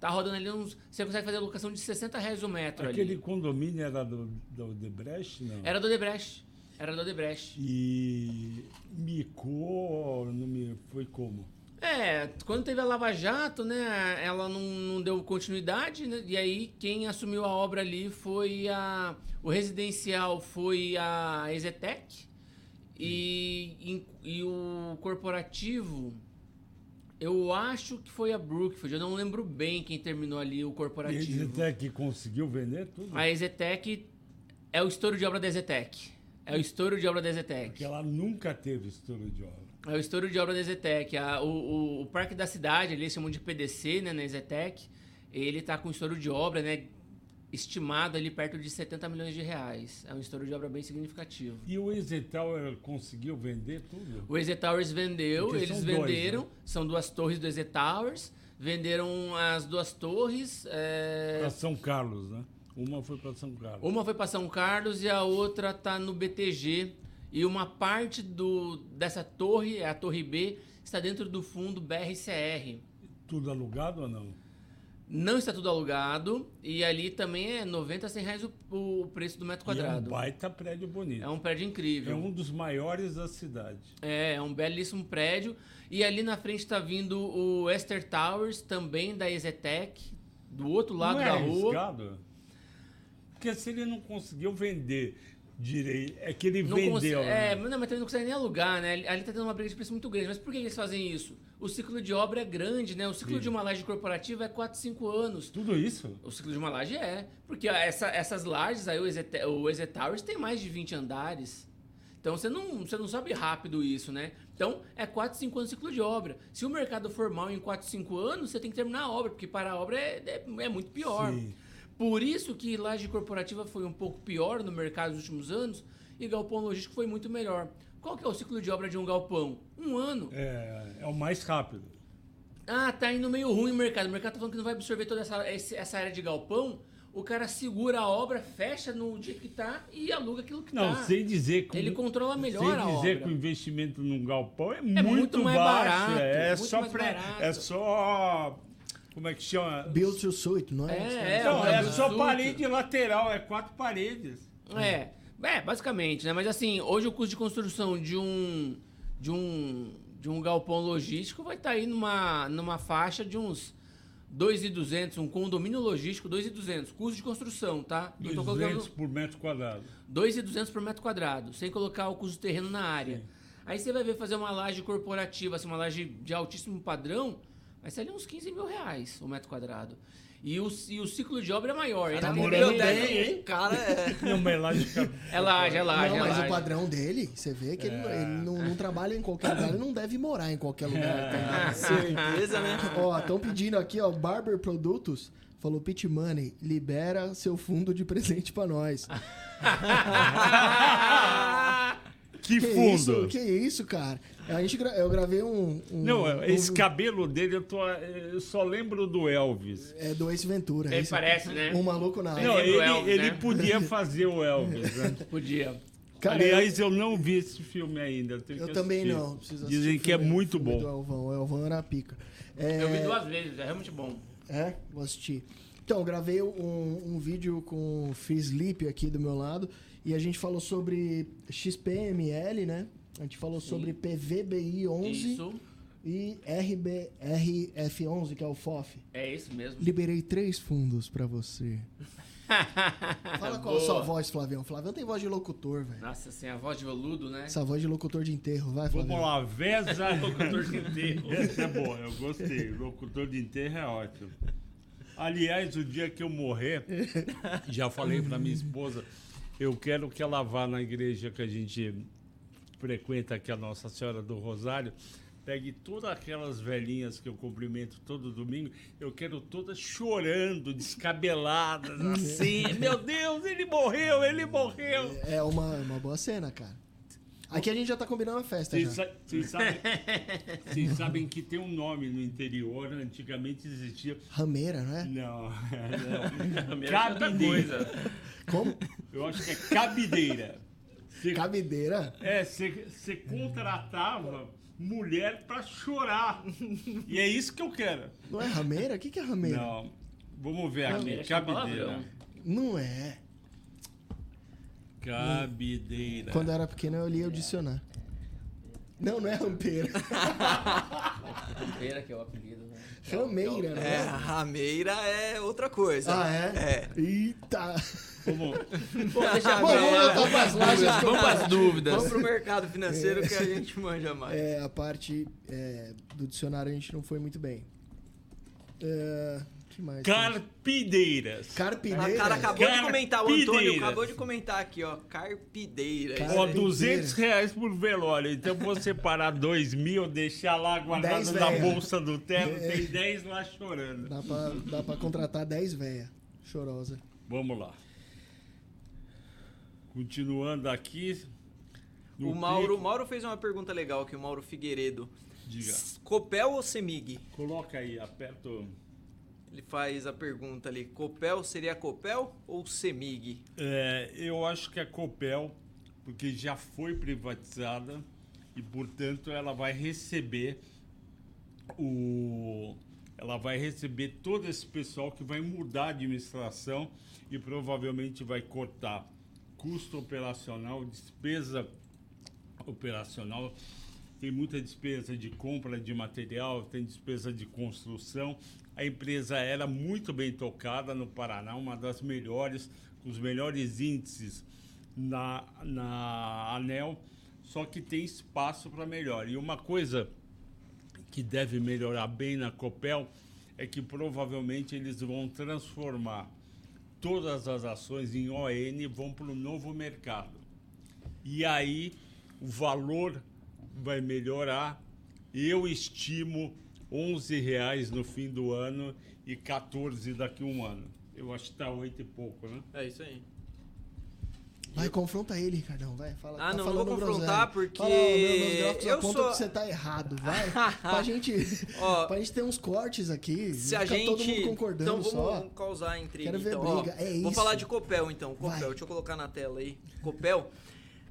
Tá rodando ali uns. Você consegue fazer locação de 60 reais o metro Aquele ali. condomínio era do, do Odebrecht, não? Era do Odebrecht. Era do Odebrecht. E micou, não me, foi como? É, quando teve a Lava Jato, né, ela não, não deu continuidade, né, e aí quem assumiu a obra ali foi a... O residencial foi a Ezetec e, e, e o corporativo eu acho que foi a Brookfield, eu não lembro bem quem terminou ali o corporativo. E a Ezetec conseguiu vender tudo? A Ezetec é o estouro de obra da Ezetec. É o estouro de obra da Ezetec. Porque ela nunca teve estouro de obra. É o estouro de obra da Ezetec. A, o, o, o, Parque da Cidade, ali, eles chamam de PDC, né, na Ezetec, ele tá com estouro de obra, né, estimado ali perto de 70 milhões de reais. É um estouro de obra bem significativo. E o Easy Tower conseguiu vender tudo? O Easy Towers vendeu, Porque eles venderam, dois, né? são duas torres do Easy Towers, venderam as duas torres. É... Para São Carlos, né? Uma foi para São Carlos. Uma foi para São Carlos e a outra tá no BTG. E uma parte do, dessa torre, a Torre B, está dentro do fundo BRCR. Tudo alugado ou não? Não está tudo alugado e ali também é 90 a 100 reais o, o preço do metro quadrado. E é um baita prédio bonito. É um prédio incrível. É um dos maiores da cidade. É, é um belíssimo prédio. E ali na frente está vindo o Esther Towers, também da Ezetec, do outro lado não é da arriscado? rua. Porque se ele não conseguiu vender direito. É que ele não vendeu. Né? É, não, mas também não consegue nem alugar, né? Ali tá tendo uma briga de preço muito grande. Mas por que eles fazem isso? O ciclo de obra é grande, né? O ciclo Sim. de uma laje corporativa é 4, 5 anos. Tudo isso? O ciclo de uma laje é. Porque essa, essas lajes aí, o EZ, o Towers tem mais de 20 andares. Então você não, você não sabe rápido isso, né? Então é 4, 5 anos de ciclo de obra. Se o mercado for mal em 4, 5 anos, você tem que terminar a obra, porque para a obra é, é, é muito pior. Sim. Por isso que laje corporativa foi um pouco pior no mercado nos últimos anos e galpão logístico foi muito melhor. Qual que é o ciclo de obra de um galpão? Um ano. É, é o mais rápido. Ah, tá indo meio ruim o mercado. O mercado tá falando que não vai absorver toda essa, essa área de galpão. O cara segura a obra, fecha no dia que tá e aluga aquilo que não, tá. Não, sem dizer que. Ele controla melhor a obra. Sem dizer que o investimento num galpão é, é muito, muito mais baixo. Barato, é, muito só mais barato. É só como é que chama? Build to suit, não é? É, é, não, é só parede lateral, é quatro paredes. É, é, basicamente, né? Mas assim, hoje o custo de construção de um de um de um galpão logístico vai estar tá aí numa, numa faixa de uns 2.200, um condomínio logístico 2.200, custo de construção, tá? 200 por metro quadrado. 2.200 por metro quadrado, sem colocar o custo do terreno na área. Sim. Aí você vai ver fazer uma laje corporativa, assim, uma laje de altíssimo padrão, Vai ser ali uns 15 mil reais o metro quadrado. E o, e o ciclo de obra é maior. Tá morando bem, hein? Cara, é. <laughs> Não, mas lá de... É laje, é laje. Não, é mas laje. o padrão dele, você vê que é. ele, ele não, não, trabalha em qualquer lugar, ele não deve morar em qualquer lugar. <laughs> É. Certeza, né? Ó, estão pedindo aqui, ó, Barber Produtos. Falou, Pit Money, libera seu fundo de presente pra nós. <laughs> que, que fundo? Isso, que isso, cara? A gente gra... Eu gravei um, um Não, esse um... cabelo dele, eu, tô, eu só lembro do Elvis. É do Ace Ventura. Ele esse... parece, né? Um maluco na Não, ele, Elvis, ele né? podia <laughs> fazer o Elvis, né? <laughs> podia. Cara, Aliás, eu... eu não vi esse filme ainda. Eu, eu também não. Dizem que é muito bom. Do Elvão. O Elvão era pica. É... Eu vi duas vezes, é realmente bom. É? Vou assistir. Então, eu gravei um, um vídeo com o Free Sleep aqui do meu lado E a gente falou sobre XPML, né? A gente falou Sim. sobre PVBI 11 Isso. e RBRF11, que é o FOF. É isso mesmo. Liberei três fundos pra você. <laughs> Fala qual a sua voz, Flavião. Flavião tem voz de locutor, velho. Nossa, assim, a voz de veludo, né? Essa voz de locutor de enterro, vai, Flavião. Vamos lá, Vesa. Locutor de enterro. <laughs> Essa é boa, eu gostei. Locutor de enterro é ótimo. Aliás, o dia que eu morrer, <laughs> já falei pra minha esposa, eu quero que ela vá na igreja que a gente frequenta aqui, a Nossa Senhora do Rosário, pegue todas aquelas velhinhas que eu cumprimento todo domingo, eu quero todas chorando, descabeladas, assim. <laughs> Meu Deus, ele morreu, ele morreu. É uma, uma boa cena, cara. Aqui a gente já tá combinando a festa Vocês já. sa- vocês sabem, vocês sabem que tem um nome no interior, antigamente existia. Rameira, não é? Não, <laughs> não. É Cabideira. coisa. Como? Eu acho que é cabideira. Você, Cabideira. é, você, contratava mulher pra chorar. E é isso que eu quero. Não é rameira? O que, que é rameira? Não. Vamos ver aqui. Rameira, é Cabideira. Não é. Cabideira. Quando eu era pequeno eu lia o dicionário. Não, não é rampeira. <laughs> Rampeira, que é o apelido, né? Rameira, não É, é? rameira é outra coisa. Ah, é? É. Eita. Vamos, <laughs> Pô, deixa Bom, vamos voltar pras lajes. Vamos pras dúvidas. Vamos pro mercado financeiro que a gente manja mais. É, a parte é, do dicionário a gente não foi muito bem. É, mais? carpideiras. A Carpideira? cara acabou de comentar, o Antônio Carpideiras. acabou de comentar aqui, ó. Carpideira. Car- Ó, Carpinteira. 200 reais por velório. Então, vou separar 2 mil, deixar lá guardado na bolsa do terno, tem 10 lá chorando. Dá pra, dá pra contratar 10 véia. Chorosa. Vamos lá. Continuando aqui. O Mauro, o pico- Mauro fez uma pergunta legal aqui, o Mauro Figueiredo. Diga. Copel ou Semig? Coloca aí, aperta. Ele faz a pergunta ali. Copel seria Copel ou Semig? É, eu acho que é Copel, porque já foi privatizada e, portanto, ela vai receber o. Ela vai receber todo esse pessoal que vai mudar a administração e provavelmente vai cortar custo operacional, despesa operacional. Tem muita despesa de compra de material, tem despesa de construção. A empresa era muito bem tocada no Paraná, uma das melhores, com os melhores índices na, na ANEL, só que tem espaço para melhor. E uma coisa que deve melhorar bem na Copel é que provavelmente eles vão transformar todas as ações em ON e vão para o novo mercado. E aí o valor vai melhorar. Eu estimo 11 reais no fim do ano e 14 daqui a um ano. Eu acho que está oito e pouco, né? É isso aí. Vai, confronta ele, Ricardão. Vai, fala. Ah, tá não, não vou confrontar porque Fala, meu, meus gráficos eu apontam sou- que você tá errado. Vai. <laughs> pra, gente, <laughs> Ó, pra gente ter uns cortes aqui. Se a gente. todo mundo concordando então vamos só. causar intriga. Quero ver então, ó. briga, é Vou isso. falar de Copel então. Copel, Vai. deixa eu colocar na tela aí. Copel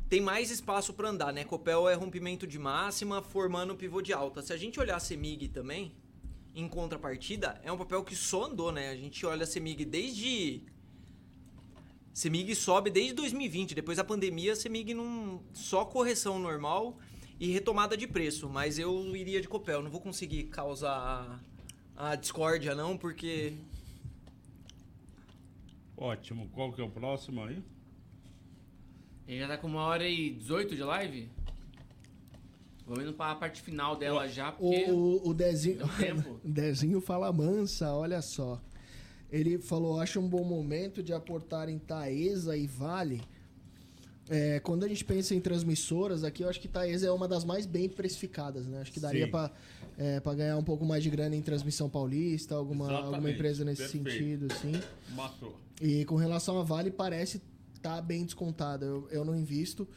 tem mais espaço para andar, né? Copel é rompimento de máxima formando pivô de alta. Se a gente olhar a Semig também, em contrapartida, é um papel que só andou, né? A gente olha a Semig desde Semig sobe desde 2020, depois da pandemia, a Semig não só correção normal e retomada de preço, mas eu iria de Copel, não vou conseguir causar a, a discórdia não, porque Ótimo. Qual que é o próximo aí? Ele já tá com uma hora e 18 de live? Vamos indo pra parte final dela já, porque. O, o, Dezinho. Tempo. o <laughs> Dezinho fala mansa, olha só. Ele falou: acha um bom momento de aportar em Taesa e Vale. É, quando a gente pensa em transmissoras, aqui eu acho que Taesa é uma das mais bem precificadas, né? Acho que daria para é, pra ganhar um pouco mais de grana em transmissão paulista, alguma, Exatamente, alguma empresa nesse perfeito. sentido, assim. Matou. E com relação a Vale, parece estar bem descontada. Eu, eu não invisto,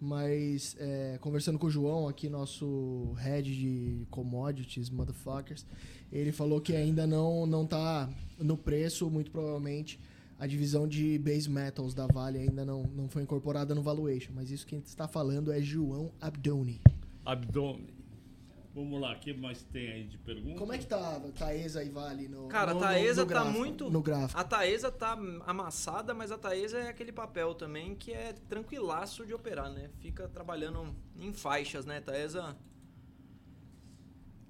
mas é, conversando com o João, aqui, nosso head de commodities, motherfuckers, ele falou que ainda não, não tá no preço, muito provavelmente. A divisão de base metals da Vale ainda não, não foi incorporada no valuation, mas isso que a gente está falando é João Abdoni. Abdômen. Vamos lá, o que mais tem aí de pergunta? Como é que tá a Taesa e Vale no Cara, no, a Taesa no tá muito. No gráfico. A Taesa tá amassada, mas a Taesa é aquele papel também que é tranquilaço de operar, né? Fica trabalhando em faixas, né? Taesa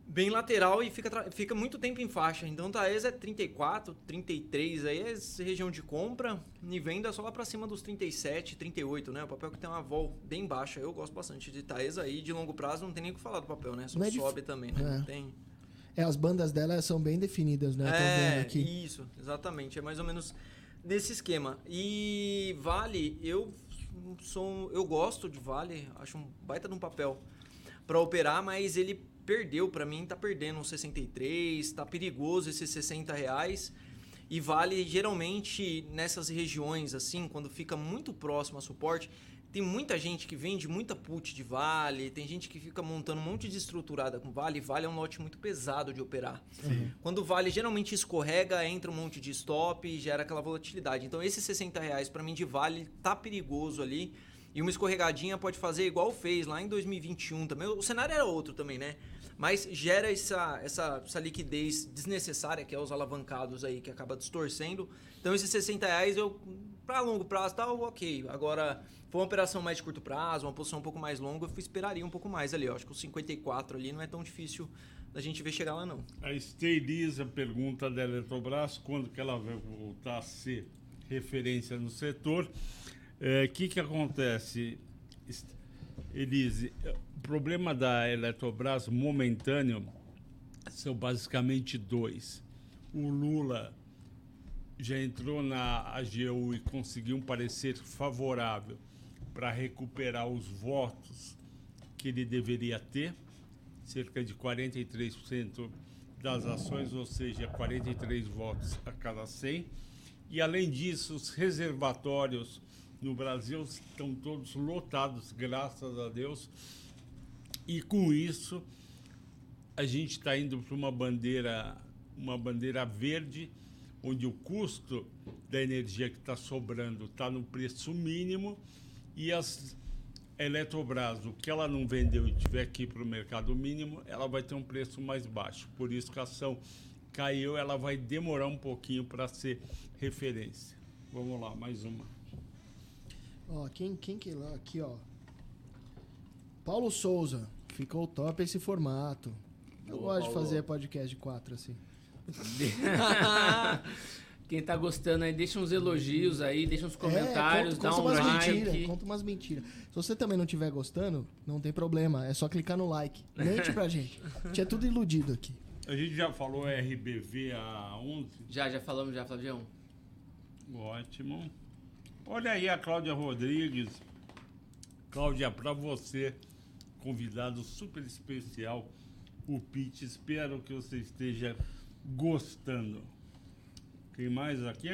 bem lateral e fica, fica muito tempo em faixa. Então Taesa é 34, 33, aí é região de compra e venda só lá pra cima dos 37, 38, né? O papel que tem uma vol bem baixa. Eu gosto bastante de Taesa aí, de longo prazo não tem nem o que falar do papel, né? Só é dif- sobe também, né? É. Tem... É, as bandas dela são bem definidas, né? É, vendo aqui. isso, exatamente. É mais ou menos nesse esquema. E Vale, eu sou, eu gosto de Vale, acho um baita de um papel para operar, mas ele perdeu para mim, tá perdendo uns 63, tá perigoso esses 60 reais. E Vale geralmente nessas regiões assim, quando fica muito próximo a suporte, tem muita gente que vende muita put de Vale, tem gente que fica montando um monte de estruturada com Vale. Vale é um lote muito pesado de operar. Quando o Vale geralmente escorrega, entra um monte de stop e gera aquela volatilidade. Então esses 60 reais para mim de Vale tá perigoso ali. E uma escorregadinha pode fazer igual fez lá em 2021 também. O cenário era outro também, né? Mas gera essa, essa, essa liquidez desnecessária, que é os alavancados aí, que acaba distorcendo. Então esses 60 reais, eu, para longo prazo, tá ok. Agora, for uma operação mais de curto prazo, uma posição um pouco mais longa, eu esperaria um pouco mais ali. Eu acho que os 54 ali não é tão difícil da gente ver chegar lá, não. A Steelisa pergunta da Eletrobras quando que ela vai voltar a ser referência no setor. O que, que acontece, Elise? O problema da Eletrobras momentâneo são basicamente dois. O Lula já entrou na AGU e conseguiu um parecer favorável para recuperar os votos que ele deveria ter, cerca de 43% das ações, ou seja, 43 votos a cada 100. E além disso, os reservatórios no Brasil estão todos lotados, graças a Deus. E com isso, a gente está indo para uma bandeira, uma bandeira verde, onde o custo da energia que está sobrando está no preço mínimo e as Eletrobras, o que ela não vendeu e tiver aqui para o mercado mínimo, ela vai ter um preço mais baixo. Por isso que a ação caiu, ela vai demorar um pouquinho para ser referência. Vamos lá, mais uma. Ó, quem, quem que lá? Aqui, ó. Paulo Souza. Ficou top esse formato. Eu Boa, gosto de Paulo. fazer podcast de quatro, assim. <laughs> Quem tá gostando aí, deixa uns elogios aí, deixa uns comentários, É, conta, dá conta um umas like. mentiras, conta umas mentiras. Se você também não estiver gostando, não tem problema. É só clicar no like. Mente pra gente. <laughs> Tinha tudo iludido aqui. A gente já falou RBV a 11. Já, já falamos, já, Flavião. Ótimo. Olha aí a Cláudia Rodrigues. Cláudia, para você, convidado super especial, o Pete. Espero que você esteja gostando. Quem mais aqui?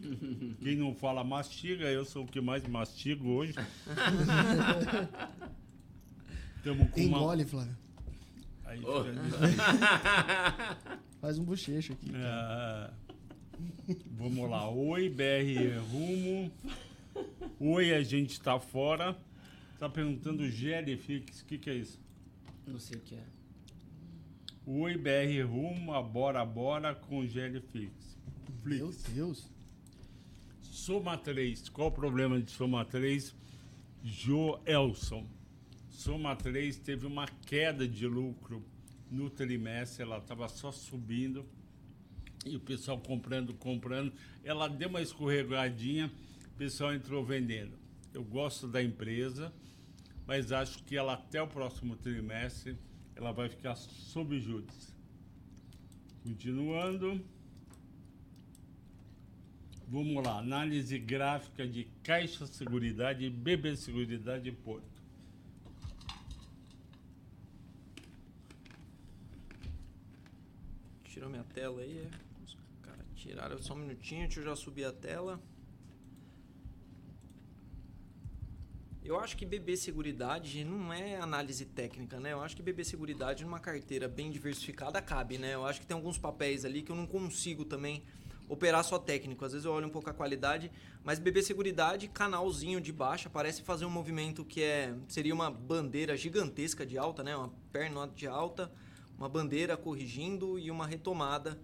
<laughs> Quem não fala mastiga, eu sou o que mais mastigo hoje. <laughs> Estamos com uma... Engole, Flávio. Aí, Oh. <laughs> Faz um bochecho aqui. Ah, vamos lá. Oi, BR Rumo. Oi, a gente tá fora. Tá perguntando Gelifix, o que, que é isso? Não sei o que é. Oi, BR Rumo, bora, bora com Gelifix. Meu. Deus. Soma 3. Qual o problema de Soma 3? Joelson. Soma 3 teve uma queda de lucro no trimestre, ela estava só subindo e o pessoal comprando, comprando. Ela deu uma escorregadinha, o pessoal entrou vendendo. Eu gosto da empresa, mas acho que ela até o próximo trimestre ela vai ficar sob juros. Continuando. Vamos lá, análise gráfica de Caixa Seguridade BB Seguridade Porto. Tirou minha tela aí. é. Tiraram só um minutinho, deixa eu já subir a tela. Eu acho que BB Seguridade não é análise técnica, né? Eu acho que BB Seguridade numa carteira bem diversificada cabe, né? Eu acho que tem alguns papéis ali que eu não consigo também operar só técnico. Às vezes eu olho um pouco a qualidade, mas BB Seguridade, canalzinho de baixa, parece fazer um movimento que é seria uma bandeira gigantesca de alta, né? Uma perna de alta, uma bandeira corrigindo e uma retomada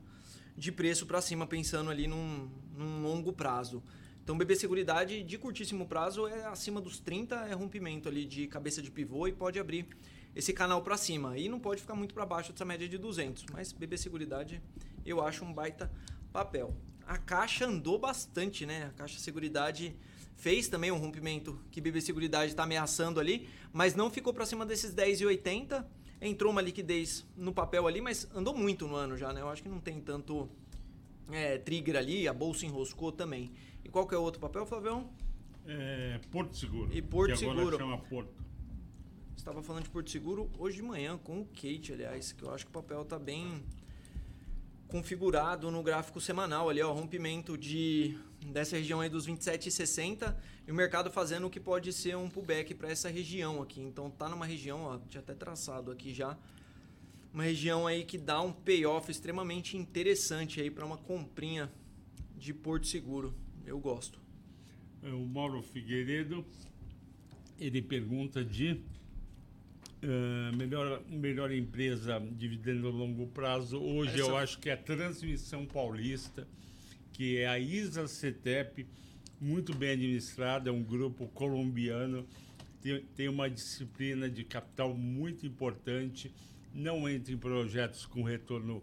de preço para cima, pensando ali num, num longo prazo. Então, BB Seguridade de curtíssimo prazo é acima dos 30, é rompimento ali de cabeça de pivô e pode abrir esse canal para cima. E não pode ficar muito para baixo dessa média de 200, mas BB Seguridade eu acho um baita papel. A caixa andou bastante, né? A caixa Seguridade fez também um rompimento que BB Seguridade está ameaçando ali, mas não ficou para cima desses 10,80. Entrou uma liquidez no papel ali, mas andou muito no ano já, né? Eu acho que não tem tanto é, trigger ali, a bolsa enroscou também. E qual que é o outro papel, Flavião? É, Porto Seguro. E Porto que Seguro. agora chama Porto. Estava falando de Porto Seguro hoje de manhã com o Kate, aliás, que eu acho que o papel tá bem configurado no gráfico semanal ali, ó, rompimento de dessa região aí dos 27,60 e o mercado fazendo o que pode ser um pullback para essa região aqui. Então tá numa região, ó, tinha até traçado aqui já, uma região aí que dá um payoff extremamente interessante aí para uma comprinha de Porto Seguro. Eu gosto. É, O Mauro Figueiredo, ele pergunta de eh, melhor, melhor empresa dividendo a longo prazo. Hoje eu Essa- acho que é a Transmissão Paulista, que é a ISA CETEP, muito bem administrada, é um grupo colombiano, tem, tem uma disciplina de capital muito importante, não entra em projetos com retorno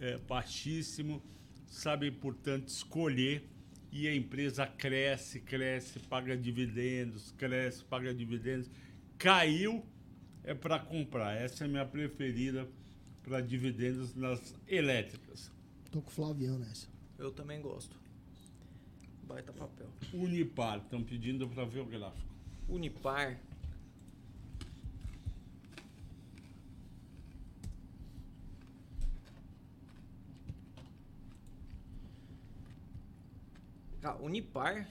eh, baixíssimo, sabe, portanto, escolher e a empresa cresce, cresce, paga dividendos, cresce, paga dividendos. Caiu é para comprar. Essa é a minha preferida para dividendos nas elétricas. Tô com o Flavião nessa. Eu também gosto. Baita papel. Unipar, estão pedindo para ver o gráfico. Unipar. Cara, Unipar,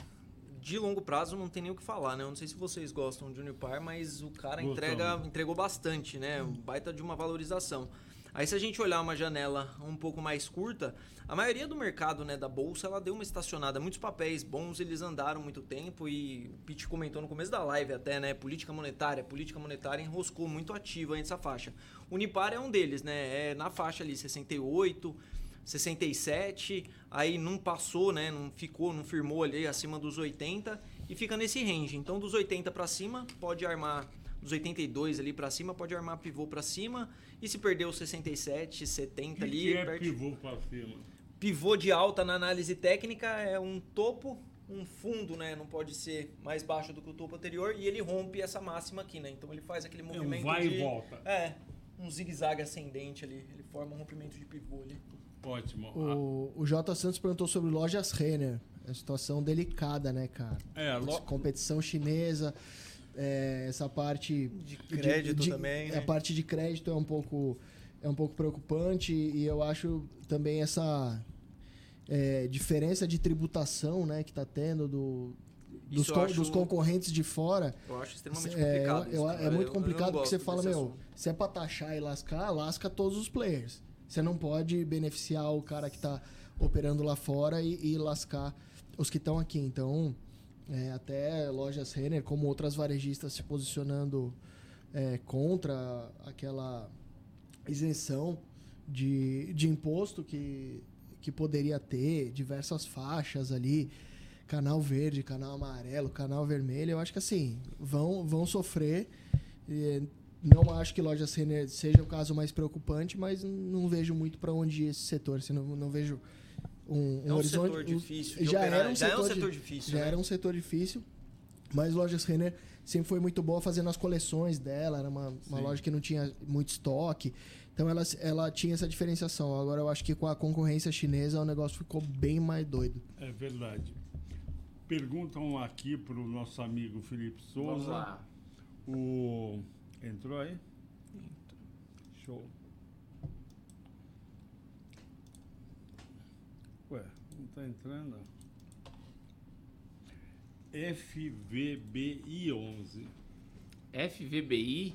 de longo prazo, não tem nem o que falar, né? Eu não sei se vocês gostam de Unipar, mas o cara Gostamos. entrega, entregou bastante, né? Baita de uma valorização. Aí se a gente olhar uma janela um pouco mais curta, a maioria do mercado né, da bolsa ela deu uma estacionada. Muitos papéis bons eles andaram muito tempo e o Pete comentou no começo da live até, né? Política monetária. Política monetária enroscou muito ativa nessa faixa. Unipar é um deles, né? É na faixa ali 68, 67, aí não passou, né? Não ficou, não firmou ali acima dos 80 e fica nesse range. Então dos 80 para cima pode armar dos 82 ali para cima pode armar pivô para cima e se perder os 67, 70 O que, ali, que é perde- pivô para cima? pivô de alta na análise técnica é um topo, um fundo, né? Não pode ser mais baixo do que o topo anterior e ele rompe essa máxima aqui, né? Então ele faz aquele É um movimento vai de e volta. é, um zigue-zague ascendente ali, ele forma um rompimento de pivô ali. Ótimo. O, o J. Santos perguntou sobre lojas Renner. É uma situação delicada, né, cara? É, lo- Competição chinesa, é, essa parte De crédito também, né? A parte de crédito é um pouco é um pouco preocupante e eu acho também essa é, diferença de tributação, né, que tá tendo do dos, eu con- acho- dos concorrentes de fora. Eu acho extremamente É, complicado. eu- isso, eu- cara. é muito Eu- eu complicado porque você fala, meu, assunto. se é pra taxar e lascar, lasca todos os players. Você não pode beneficiar o cara que tá operando lá fora e, e lascar os que estão aqui. Então, é, até lojas Renner, como outras varejistas se posicionando é, contra aquela isenção de, de imposto que, que poderia ter, diversas faixas ali, canal verde, canal amarelo, canal vermelho, eu acho que assim, vão, vão sofrer. E não acho que lojas Renner seja o caso mais preocupante, mas não vejo muito para onde ir esse setor. Assim, não, não vejo um, um É um horizonte. setor difícil de já operar. era um Já é um setor, setor di- difícil, Já né? era um setor difícil. Mas lojas Renner sempre foi muito boa fazendo as coleções dela. Era uma, uma loja que não tinha muito estoque. Então ela, ela tinha essa diferenciação. Agora eu acho que com a concorrência chinesa o negócio ficou bem mais doido. É verdade. Perguntam aqui para o nosso amigo Felipe Vamos Souza. lá. O... Entrou aí? Show. Ué, não está entrando? FVBI 11. FVBI,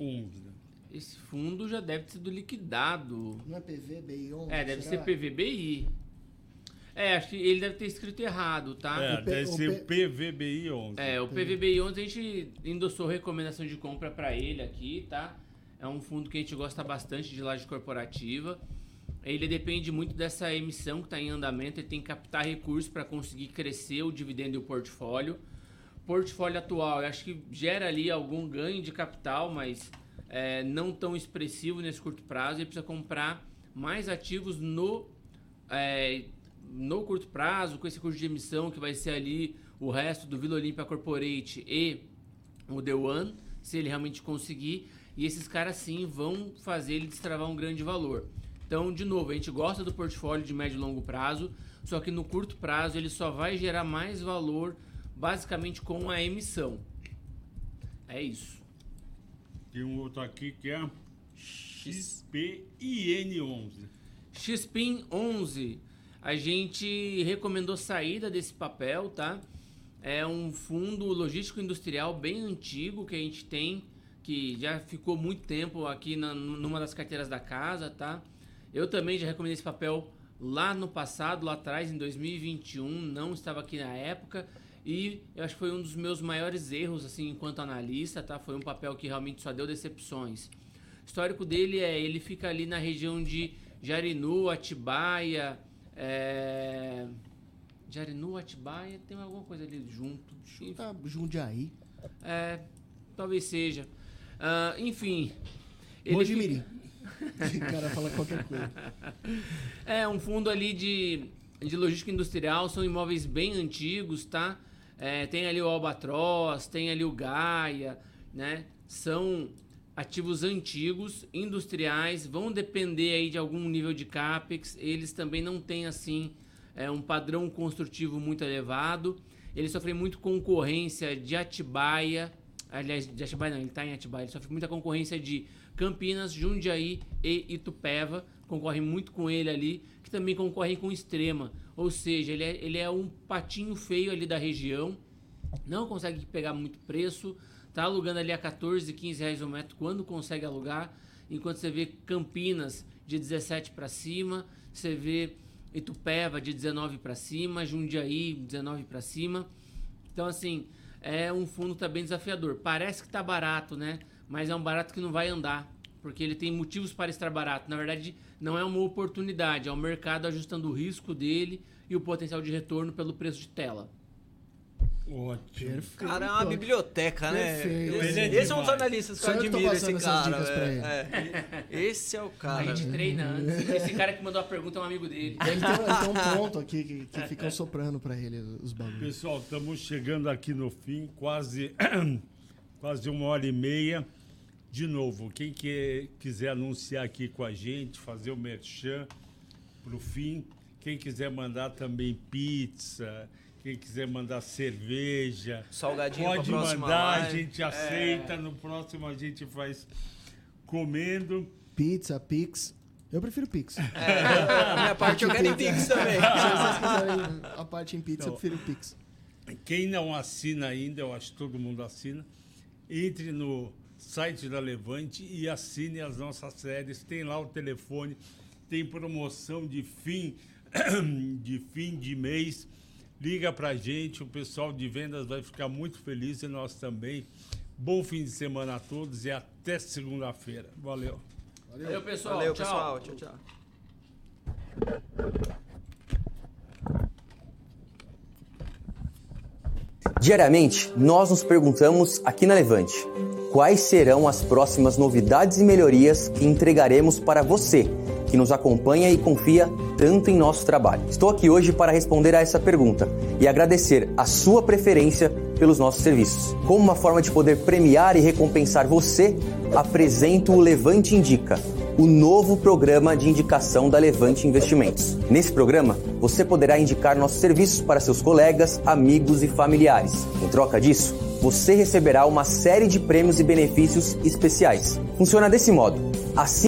11. né? esse fundo já deve ter sido liquidado. Não é PV, BI11? É, deve ser PVBI. É, acho que ele deve ter escrito errado, tá? É, O deve o ser P- o PVBI 11. É, o PVBI 11 a gente endossou recomendação de compra pra ele aqui, tá? É um fundo que a gente gosta bastante de laje corporativa. Ele depende muito dessa emissão que está em andamento, ele tem que captar recursos para conseguir crescer o dividendo e o portfólio. Portfólio atual, eu acho que gera ali algum ganho de capital, mas é, não tão expressivo nesse curto prazo. Ele precisa comprar mais ativos no é, no curto prazo, com esse curso de emissão que vai ser ali o resto do Vila Olímpia Corporate e o The One, se ele realmente conseguir. E esses caras sim vão fazer ele destravar um grande valor. Então, de novo, a gente gosta do portfólio de médio e longo prazo, só que no curto prazo ele só vai gerar mais valor basicamente com a emissão. É isso. Tem um outro aqui que é XPIN11. XPIN 11, a gente recomendou saída desse papel, tá? É um fundo logístico industrial bem antigo que a gente tem, que já ficou muito tempo aqui na, numa das carteiras da casa, tá? Eu também já recomendei esse papel lá no passado, lá atrás, em 2021, não estava aqui na época. E eu acho que foi um dos meus maiores erros, assim, enquanto analista, tá? Foi um papel que realmente só deu decepções. O histórico dele é, ele fica ali na região de Jarinu, Atibaia, é... Jarinu, Atibaia, tem alguma coisa ali junto. Tá Jundiaí. É, talvez seja. Ah, enfim. ele Mojimirim. <laughs> O cara fala qualquer coisa. É um fundo ali de, de logística industrial, são imóveis bem antigos, tá? É, tem ali o Albatroz, tem ali o Gaia, né? São ativos antigos, industriais, vão depender aí de algum nível de capex. Eles também não têm assim é, um padrão construtivo muito elevado. Eles sofrem muito concorrência de Atibaia, aliás, de Atibaia não, ele está em Atibaia. Ele sofre muita concorrência de Campinas, Jundiaí e Itupeva. Concorrem muito com ele ali, que também concorrem com Extrema. Ou seja, ele é, ele é um patinho feio ali da região. Não consegue pegar muito preço. Tá alugando ali a 14, 15 reais o metro quando consegue alugar. Enquanto você vê Campinas de 17 para cima, você vê Itupeva de 19 para cima, Jundiaí 19 para cima. Então assim, é um fundo que tá desafiador. Parece que tá barato, né? Mas é um barato que não vai andar, porque ele tem motivos para estar barato. Na verdade, não é uma oportunidade, é o mercado ajustando o risco dele e o potencial de retorno pelo preço de tela. Ótimo. Perfeito. Cara, é uma biblioteca, né? Perfeito. Esse, é esse é um dos analistas que eu admiro esse cara. velho. É. Esse é o A cara. gente treina antes. <laughs> Esse cara que mandou a pergunta é um amigo dele. Ele tem, ele tem um ponto aqui que, que ficam soprando pra ele os bagulhos. Pessoal, estamos chegando aqui no fim, quase, <coughs> quase uma hora e meia. De novo, quem que, quiser anunciar aqui com a gente, fazer o merchan para o fim, quem quiser mandar também pizza, quem quiser mandar cerveja, Salgadinho pode mandar, a live. gente aceita. No próximo a gente faz comendo. Pizza, Pix. Eu prefiro Pix. É, a <laughs> minha parte eu quero em Pix também. <laughs> Se vocês quiserem a parte em pizza, eu Então, prefiro Pix. Quem não assina ainda, eu acho que todo mundo assina, entre no site da Levante e assine as nossas séries. Tem lá o telefone, tem promoção de fim <clears throat> de fim de mês. Liga pra gente, o pessoal de vendas vai ficar muito feliz e nós também. Bom fim de semana a todos e até segunda-feira. Valeu. Valeu, pessoal. Valeu, Tchau. pessoal. Tchau, tchau. Diariamente, nós nos perguntamos aqui na Levante: quais serão as próximas novidades e melhorias que entregaremos para você que nos acompanha e confia tanto em nosso trabalho? Estou aqui hoje para responder a essa pergunta e agradecer a sua preferência pelos nossos serviços. Como uma forma de poder premiar e recompensar você, apresento o Levante Indica o novo programa de indicação da Levante Investimentos. Nesse programa, você poderá indicar nossos serviços para seus colegas, amigos e familiares. Em troca disso, você receberá uma série de prêmios e benefícios especiais. Funciona desse modo. Assim